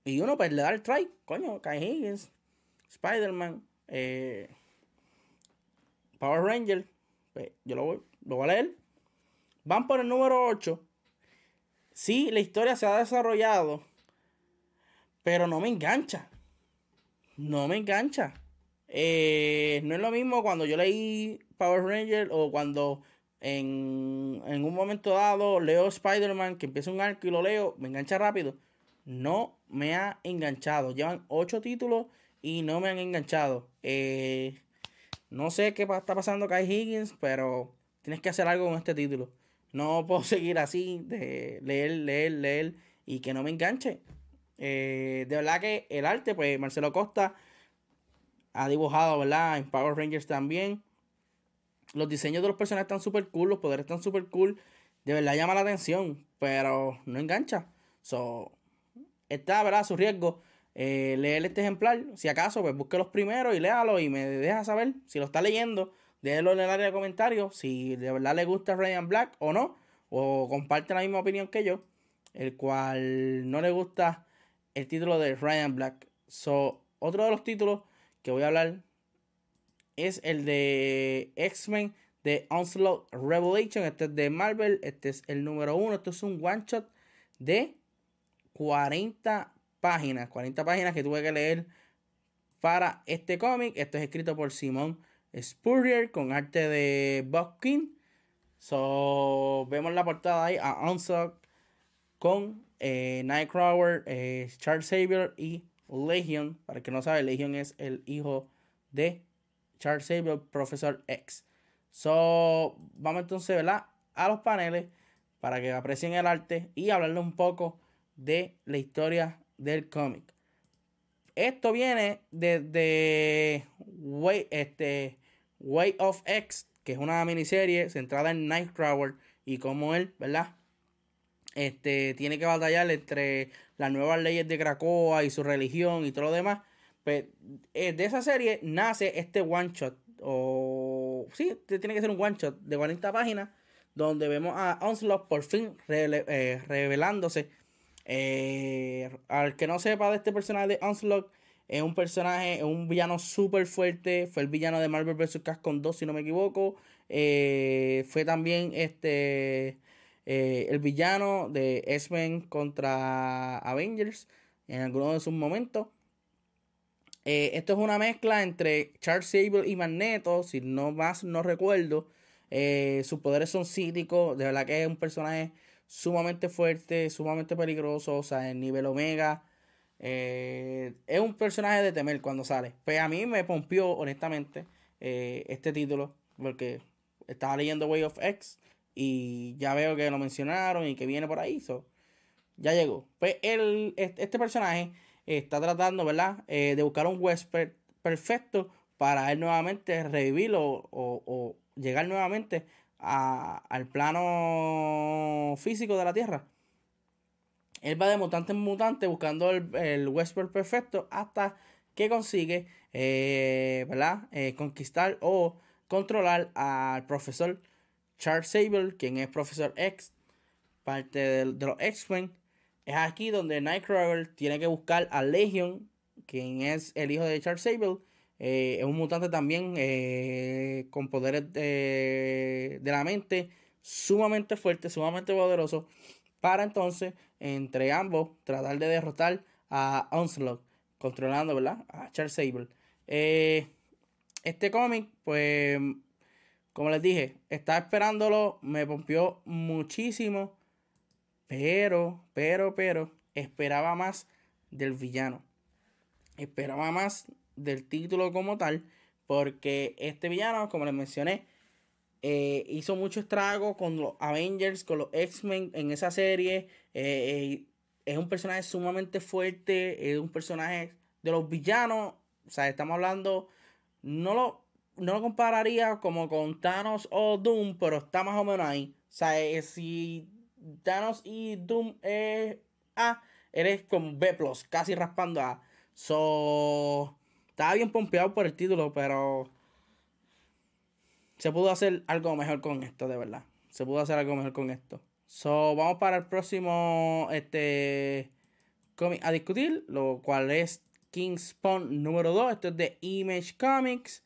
Y uno pues le da el try, coño, Kai Higgins, Spider-Man, eh, Power Ranger. Pues, yo lo voy, lo voy a leer. Van por el número 8. Sí, la historia se ha desarrollado, pero no me engancha. No me engancha. Eh, no es lo mismo cuando yo leí Power Ranger o cuando en, un momento dado leo Spider-Man, que empieza un arco y lo leo, me engancha rápido. No me ha enganchado. Llevan ocho títulos y no me han enganchado. Eh, no sé qué está pasando Kai Higgins, pero tienes que hacer algo con este título. No (laughs) puedo seguir así de leer, leer, leer y que no me enganche. Eh, de verdad que el arte, pues Marcelo Costa ha dibujado, ¿verdad? En Power Rangers también. Los diseños de los personajes están súper cool, los poderes están súper cool. De verdad llama la atención, pero no engancha. So, está, ¿verdad? A su riesgo. eh, leer este ejemplar. Si acaso, pues busque los primeros y léalo y me deja saber si lo está leyendo. Déjelo en el área de comentarios si de verdad le gusta Ryan Black o no. O comparte la misma opinión que yo. El cual no le gusta el título de Ryan Black. So, otro de los títulos que voy a hablar es el de X-Men de Onslaught Revelation. Este es de Marvel. Este es el número uno. Esto es un one shot de 40 páginas. 40 páginas que tuve que leer para este cómic. Esto es escrito por Simon Spurrier con arte de Buckin. So, vemos la portada ahí a Onslaught con eh, Nightcrawler, eh, Charles Xavier y Legion. Para el que no sabe, Legion es el hijo de Charles Xavier, Profesor X. So, vamos entonces ¿verdad? a los paneles para que aprecien el arte y hablarle un poco de la historia del cómic. Esto viene desde Way, este, Way of X, que es una miniserie centrada en Nightcrawler y cómo él, ¿verdad? Este, tiene que batallar entre las nuevas leyes de Krakoa y su religión y todo lo demás. Pues, eh, de esa serie nace este one shot. O sí, tiene que ser un one shot de 40 páginas. Donde vemos a Onslaught por fin eh, revelándose. Eh, al que no sepa de este personaje de Onslaught, es un personaje, es un villano súper fuerte. Fue el villano de Marvel vs. Capcom 2, si no me equivoco. fue también este el villano de X-Men contra Avengers en alguno de sus momentos. Eh, esto es una mezcla entre Charles Sable y Magneto, si no más no recuerdo. Eh, sus poderes son cíticos, de verdad que es un personaje sumamente fuerte, sumamente peligroso, o sea, en nivel omega. Eh, es un personaje de temer cuando sale. Pues a mí me pompió, honestamente, este título, porque estaba leyendo Way of X y ya veo que lo mencionaron y que viene por ahí. ya llegó. Pues el, este personaje está tratando, ¿verdad? Eh, de buscar un huésped perfecto para él nuevamente revivir o, llegar nuevamente al plano físico de la Tierra. Él va de mutante en mutante buscando el, el huésped perfecto hasta que consigue, eh, ¿verdad? Eh, conquistar o controlar al profesor Charles Sable, quien es profesor X, parte de los X-Men, es aquí donde Nightcrawler tiene que buscar a Legion, quien es el hijo de Charles Sable. Eh, es un mutante también eh, con poderes de, la mente sumamente fuerte, sumamente poderoso. Para entonces, entre ambos, tratar de derrotar a Onslaught, controlando, ¿verdad? A Charles Sable. Eh, este cómic, pues, como les dije, estaba esperándolo, me pompió muchísimo. Pero, pero, pero, esperaba más del villano. Esperaba más del título como tal. Porque este villano, como les mencioné, eh, hizo mucho estrago con los Avengers, con los X-Men en esa serie. Eh, eh, es un personaje sumamente fuerte. Es un personaje de los villanos. O sea, estamos hablando. No lo, no lo compararía como con Thanos o Doom, pero está más o menos ahí. O sea, si Thanos y Doom es A, eres con B, casi raspando A. So, estaba bien pompeado por el título, pero se pudo hacer algo mejor con esto, de verdad. Se pudo hacer algo mejor con esto. So, vamos para el próximo este cómic a discutir, lo cual es King Spawn número 2. Esto es de Image Comics.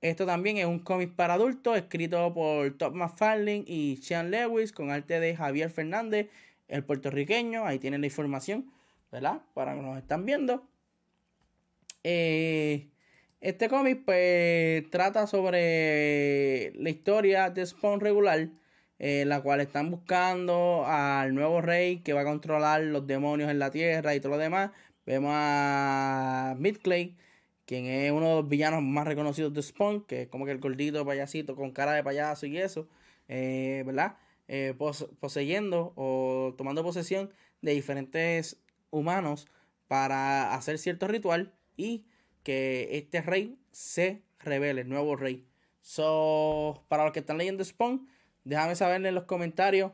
Esto también es un cómic para adultos escrito por Top McFarlane y Sean Lewis con arte de Javier Fernández, el puertorriqueño. Ahí tienen la información, ¿verdad? Para que nos están viendo. Eh, este cómic pues trata sobre la historia de Spawn regular, eh, la cual están buscando al nuevo rey que va a controlar los demonios en la tierra y todo lo demás. Vemos a Midclay quien es uno de los villanos más reconocidos de Spawn, que es como que el gordito payasito con cara de payaso y eso, eh, ¿verdad? Eh, poseyendo o tomando posesión de diferentes humanos para hacer cierto ritual y que este rey se revele, el nuevo rey. So, para los que están leyendo Spawn, déjame saber en los comentarios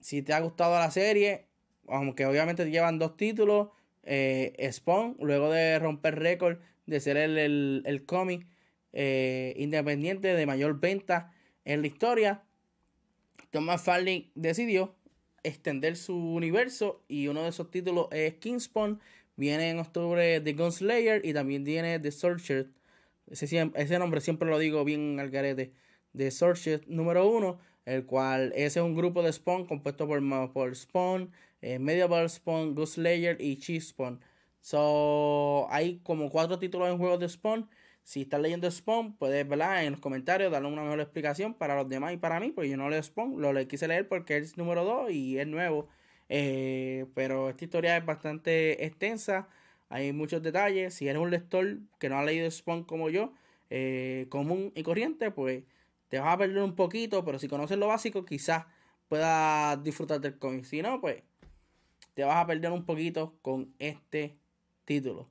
si te ha gustado la serie, aunque obviamente llevan dos títulos eh, Spawn, luego de romper récord de ser el, el, cómic eh, independiente de mayor venta en la historia, Thomas Farley decidió extender su universo y uno de esos títulos es Kingspawn. Viene en octubre The Gunslayer y también tiene The Searcher. Ese, ese nombre siempre lo digo bien al garete. The Searcher número uno, el cual ese es un grupo de Spawn compuesto por, por Spawn, eh, Medieval Spawn, Gunslayer y Cheese Spawn. So, hay como cuatro títulos en juegos de Spawn si estás leyendo Spawn, puedes, ¿verdad? En los comentarios darle una mejor explicación para los demás y para mí, porque yo no leo Spawn, lo le quise leer porque es número 2 y es nuevo. Eh, pero esta historia es bastante extensa, hay muchos detalles. Si eres un lector que no ha leído Spawn como yo, eh, común y corriente, pues te vas a perder un poquito, pero si conoces lo básico, quizás puedas disfrutar del cómic. Si no, pues te vas a perder un poquito con este título.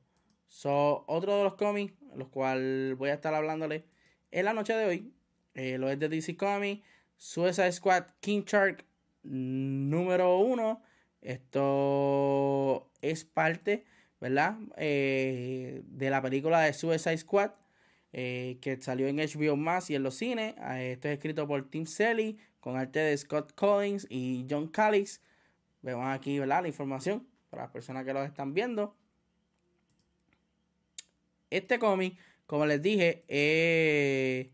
So, otro de los cómics, los cuales voy a estar hablándole en la noche de hoy, eh, lo es de DC Comics, Suicide Squad King Shark número uno. Esto es parte, ¿verdad? Eh, de la película de Suicide Squad. Eh, que salió en HBO Max y en los cines. esto es escrito por Tim Selly con arte de Scott Collins y John Callis. Vemos aquí ¿verdad? la información para las personas que lo están viendo. Este cómic, como les dije, eh,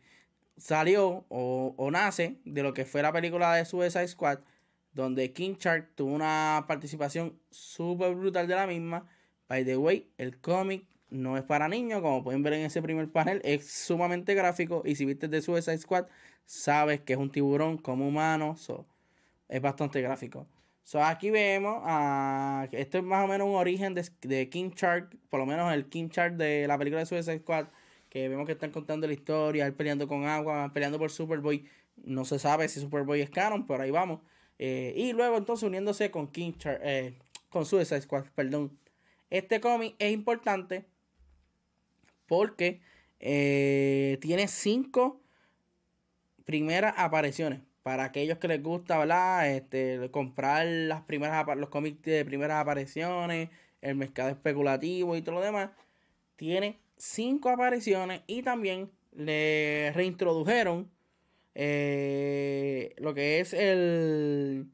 salió o, nace de lo que fue la película de Suicide Squad, donde King Shark tuvo una participación súper brutal de la misma. By the way, el cómic no es para niños, como pueden ver en ese primer panel, es sumamente gráfico. Y si viste de Suicide Squad, sabes que es un tiburón como humano, es bastante gráfico. So, aquí vemos, uh, esto es más o menos un origen de, King Shark, por lo menos el King Shark de la película de Suicide Squad, que vemos que están contando la historia, él peleando con agua, peleando por Superboy. No se sabe si Superboy es canon, pero ahí vamos. Eh, y luego entonces uniéndose con King Shark, eh, con Suicide Squad, perdón. Este cómic es importante porque eh, tiene cinco primeras apariciones para aquellos que les gusta, ¿verdad? Este, comprar las primeras los cómics de primeras apariciones, el mercado especulativo y todo lo demás, tiene cinco apariciones y también le reintrodujeron eh, lo que es el,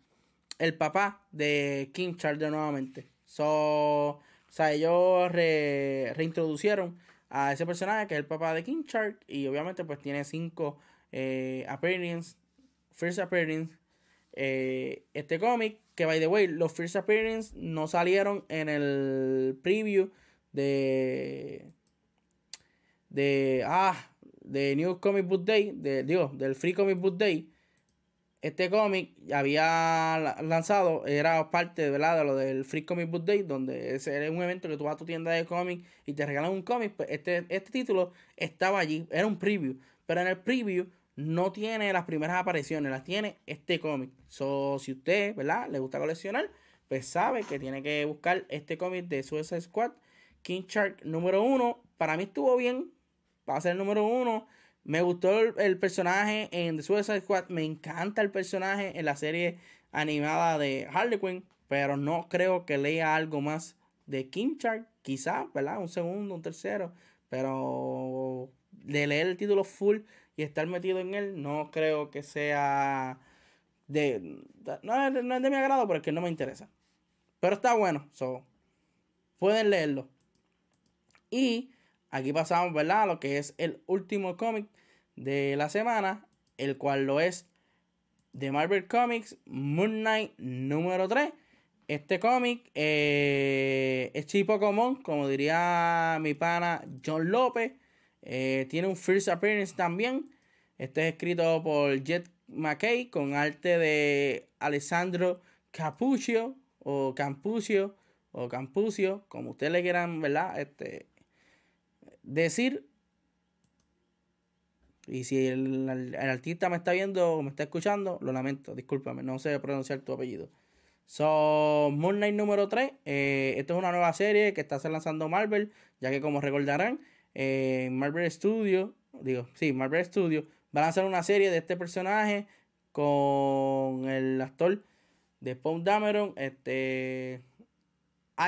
el papá de King Charles nuevamente. So, o sea, ellos reintroducieron a ese personaje que es el papá de King Charles y obviamente pues tiene cinco eh, appearances First Appearance. Eh, este cómic, que by the way, los First Appearance no salieron en el preview de. de. Ah, de New Comic Book Day, de, digo, del Free Comic Book Day. Este cómic había lanzado, era parte ¿verdad? de lo del Free Comic Book Day, donde era un evento que tú vas a tu tienda de cómic y te regalan un cómic. Pues este, este título estaba allí, era un preview. Pero en el preview no tiene las primeras apariciones, las tiene este cómic. So, si usted, ¿verdad? Le gusta coleccionar, pues sabe que tiene que buscar este cómic de Suicide Squad, King Shark número uno. Para mí estuvo bien, para ser el número uno. Me gustó el, personaje en The Suicide Squad, me encanta el personaje en la serie animada de Harley Quinn, pero no creo que lea algo más de King Shark, quizás, ¿verdad? Un segundo, un tercero, pero de leer el título full y estar metido en él, no creo que sea de. No, es de mi agrado, pero es que no me interesa. Pero está bueno, so, pueden leerlo. Y aquí pasamos, ¿verdad? A lo que es el último cómic de la semana, el cual lo es de Marvel Comics Moon Knight número 3. Este cómic eh, es chipo común, como diría mi pana John López. Eh, tiene un first appearance también. Este es escrito por Jet McKay con arte de Alessandro Capuccio o Campucio o Campucio, como ustedes le quieran, ¿verdad? Este, decir. Y si el, artista me está viendo o me está escuchando, lo lamento, discúlpame, no sé pronunciar tu apellido. So, Moon Knight número 3. Eh, esta es una nueva serie que está lanzando Marvel, ya que como recordarán, eh, Marvel Studio, digo, sí, Marvel Studio, van a hacer una serie de este personaje con el actor de Paul Dameron, este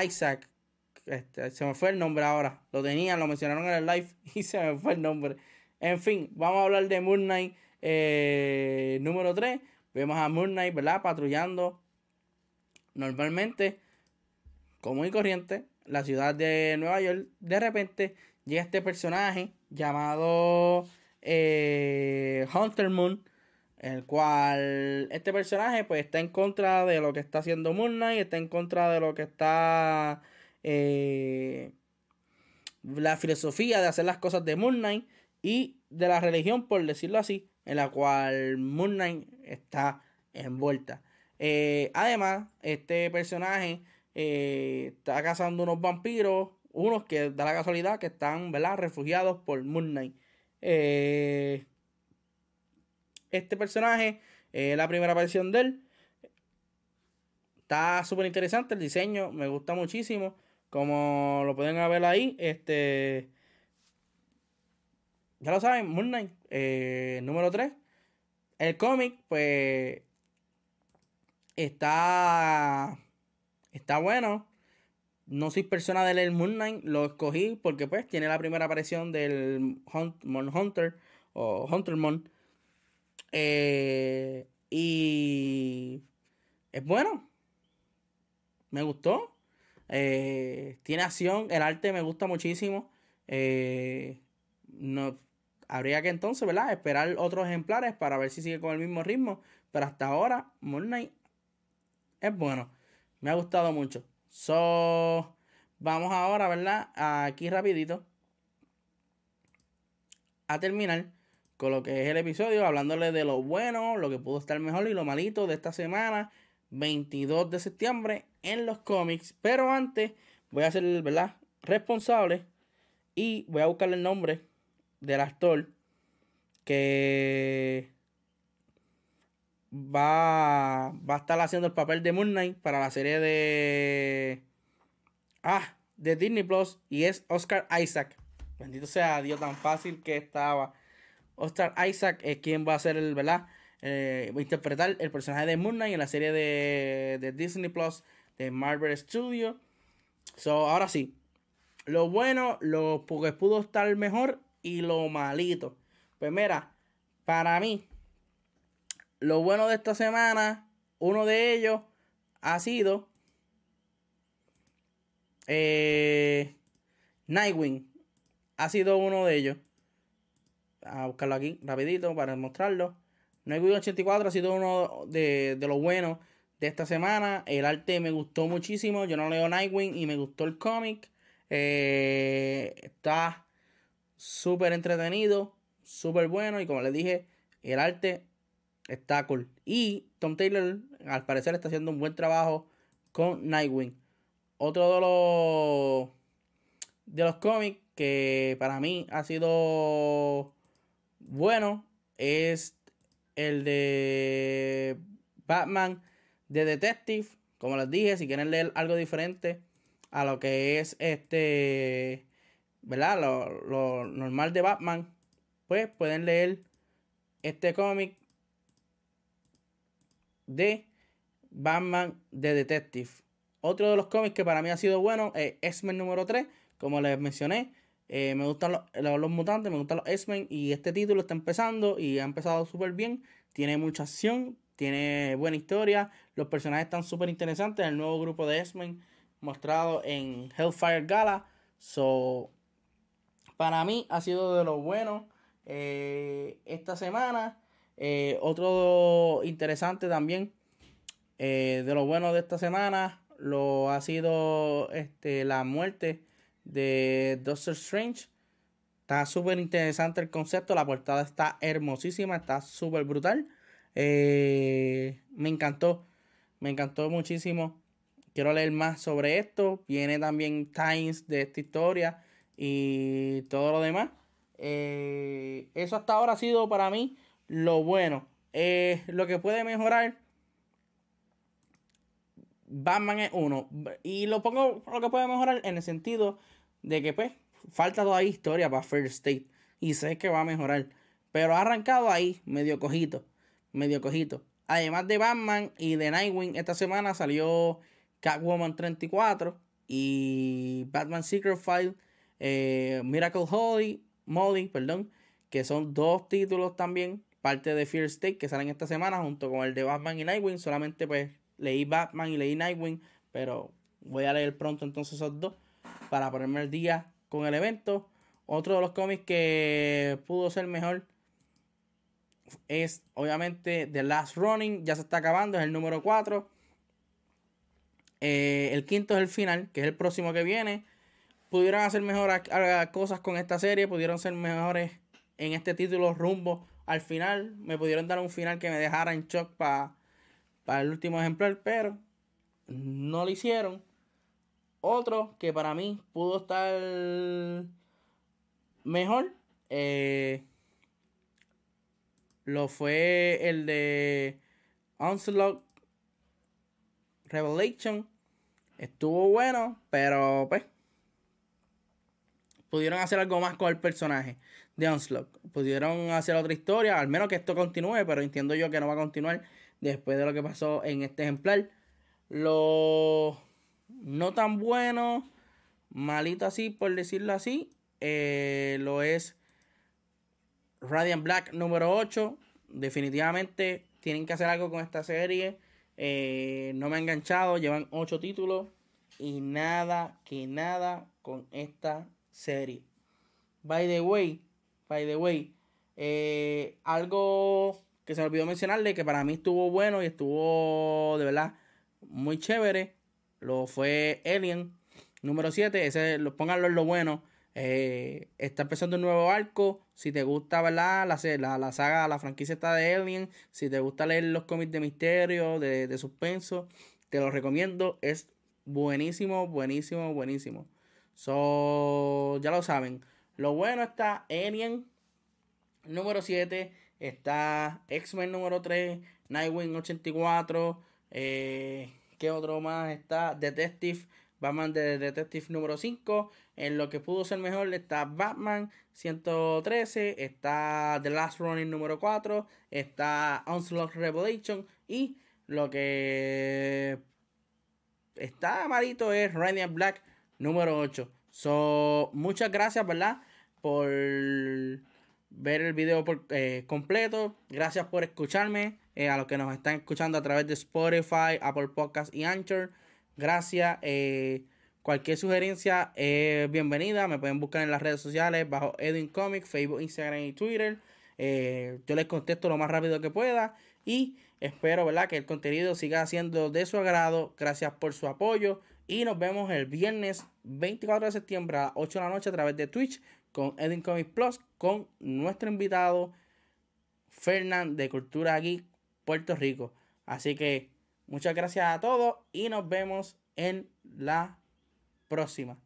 Isaac, Este, se me fue el nombre ahora. Lo tenían, lo mencionaron en el live (laughs) y se me fue el nombre. En fin, vamos a hablar de Moon eh, número 3. Vemos a Moon ¿verdad? Patrullando normalmente, común y corriente, la ciudad de Nueva York. De repente llega este personaje llamado eh, Hunter Moon. El cual este personaje pues está en contra de lo que está haciendo Moon está en contra de lo que está eh, la filosofía de hacer las cosas de Moon Knight y de la religión, por decirlo así, en la cual Moon Knight está envuelta. Eh, además, este personaje eh, está cazando unos vampiros, unos que da la casualidad que están ¿verdad? refugiados por Moon Knight. Este personaje, la primera aparición de él. Está súper interesante el diseño, me gusta muchísimo. Como lo pueden ver ahí, este. Ya lo saben, Moon Knight, eh, número 3. El cómic, pues. Está. Está bueno. No soy persona de leer Moon Knight. Lo escogí porque, pues, tiene la primera aparición del Mon Hunter. O Huntermon. Eh, y. Es bueno. Me gustó. Eh, tiene acción, el arte me gusta muchísimo. Eh, no, habría que entonces, ¿verdad? Esperar otros ejemplares para ver si sigue con el mismo ritmo. Pero hasta ahora, Moon es bueno. Me ha gustado mucho. So, vamos ahora, ¿verdad? Aquí rapidito. A terminar con lo que es el episodio, hablándole de lo bueno, lo que pudo estar mejor y lo malito de esta semana 22 de septiembre en los cómics. Pero antes voy a ser, ¿verdad? Responsable y voy a buscarle el nombre del actor que va, va a estar haciendo el papel de Moon Knight para la serie de... Ah, de Disney Plus y es Oscar Isaac. Bendito sea Dios, tan fácil que estaba. Oscar Isaac es quien va a ser el, ¿verdad? eh, interpretar el personaje de Moon Knight en la serie de, Disney Plus de Marvel Studios. So, ahora sí, lo bueno, lo que pudo estar mejor y lo malito. Pues mira, para mí, lo bueno de esta semana, uno de ellos ha sido eh, Nightwing. Ha sido uno de ellos. A buscarlo aquí rapidito para mostrarlo. Nightwing 84 ha sido uno de, de los buenos de esta semana. El arte me gustó muchísimo. Yo no leo Nightwing y me gustó el cómic. Eh, está súper entretenido, súper bueno. Y como les dije, el arte está cool. Y Tom Taylor, al parecer, está haciendo un buen trabajo con Nightwing. Otro de los de los cómics que para mí ha sido bueno es el de Batman de Detective. Como les dije, si quieren leer algo diferente a lo que es este, ¿verdad? Lo, normal de Batman, pues pueden leer este cómic de Batman de Detective. Otro de los cómics que para mí ha sido bueno es X-Men número 3, como les mencioné. Eh, me gustan los, mutantes, me gustan los X-Men y este título está empezando y ha empezado súper bien. Tiene mucha acción, tiene buena historia, los personajes están súper interesantes. El nuevo grupo de X-Men mostrado en Hellfire Gala. So, para mí ha sido de lo bueno eh, esta semana. Eh, otro interesante también de lo bueno de esta semana lo ha sido este, la muerte de Doctor Strange. Está súper interesante el concepto. La portada está hermosísima. Está súper brutal. Eh, me encantó. Me encantó muchísimo. Quiero leer más sobre esto. Viene también Times de esta historia. Y todo lo demás. Eh, eso hasta ahora ha sido para mí lo bueno. Eh, lo que puede mejorar. Batman es uno. Y lo pongo lo que puede mejorar en el sentido de que pues falta toda historia para First State y sé que va a mejorar. Pero ha arrancado ahí medio cojito, medio cojito. Además de Batman y de Nightwing, esta semana salió Catwoman 34 y Batman Secret File, eh, Miracle Holly, Molly, perdón, que son dos títulos también, parte de Fear State, que salen esta semana junto con el de Batman y Nightwing. Solamente pues leí Batman y leí Nightwing, pero voy a leer pronto entonces esos dos para ponerme al día con el evento. Otro de los cómics que pudo ser mejor es obviamente The Last Running, ya se está acabando, es el número 4. Eh, el quinto es el final, que es el próximo que viene. Pudieron hacer mejores cosas con esta serie, pudieron ser mejores en este título rumbo al final. Me pudieron dar un final que me dejara en shock para el último ejemplar, pero no lo hicieron. Otro que para mí pudo estar mejor eh, lo fue el de Onslaught Revelation. Estuvo bueno, pero pues pudieron hacer algo más con el personaje de Onslaught. Pudieron hacer otra historia, al menos que esto continúe, pero entiendo yo que no va a continuar después de lo que pasó en este ejemplar. Lo no tan bueno, malito así, por decirlo así, eh, lo es Radiant Black número 8. Definitivamente tienen que hacer algo con esta serie. Eh, no me ha enganchado, llevan 8 títulos y nada que nada con esta serie. By the way, by the way, eh, algo que se me olvidó mencionarle que para mí estuvo bueno y estuvo de verdad muy chévere. Lo fue Alien número 7. Ese, lo, pónganlo en lo bueno. Eh, está empezando un nuevo arco. Si te gusta, ¿verdad? La, la, la, saga, la franquicia está de Alien. Si te gusta leer los cómics de misterio, de, de suspenso, te lo recomiendo. Es buenísimo, buenísimo, buenísimo. So, ya lo saben. Lo bueno está Alien número 7. Está X-Men número 3. Nightwing 84. Eh, ¿Qué otro más está? Detective Batman de Detective número 5. En lo que pudo ser mejor está Batman 113. Está The Last Running número 4. Está Onslaught Revelation. Y lo que está malito es Radiant Black número 8. So, muchas gracias, ¿verdad? Por ver el video eh, completo. Gracias por escucharme. Eh, a los que nos están escuchando a través de Spotify, Apple Podcasts y Anchor. Gracias. Eh, cualquier sugerencia es bienvenida. Me pueden buscar en las redes sociales bajo Edwin Comics, Facebook, Instagram y Twitter. Eh, yo les contesto lo más rápido que pueda. Y espero ¿verdad? que el contenido siga siendo de su agrado. Gracias por su apoyo. Y nos vemos el viernes 24 de septiembre a las 8 de la noche a través de Twitch con Edwin Comics Plus con nuestro invitado Fernand de Cultura Geek Puerto Rico. Así que Muchas gracias a todos y nos vemos en la próxima.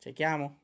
Chequeamos.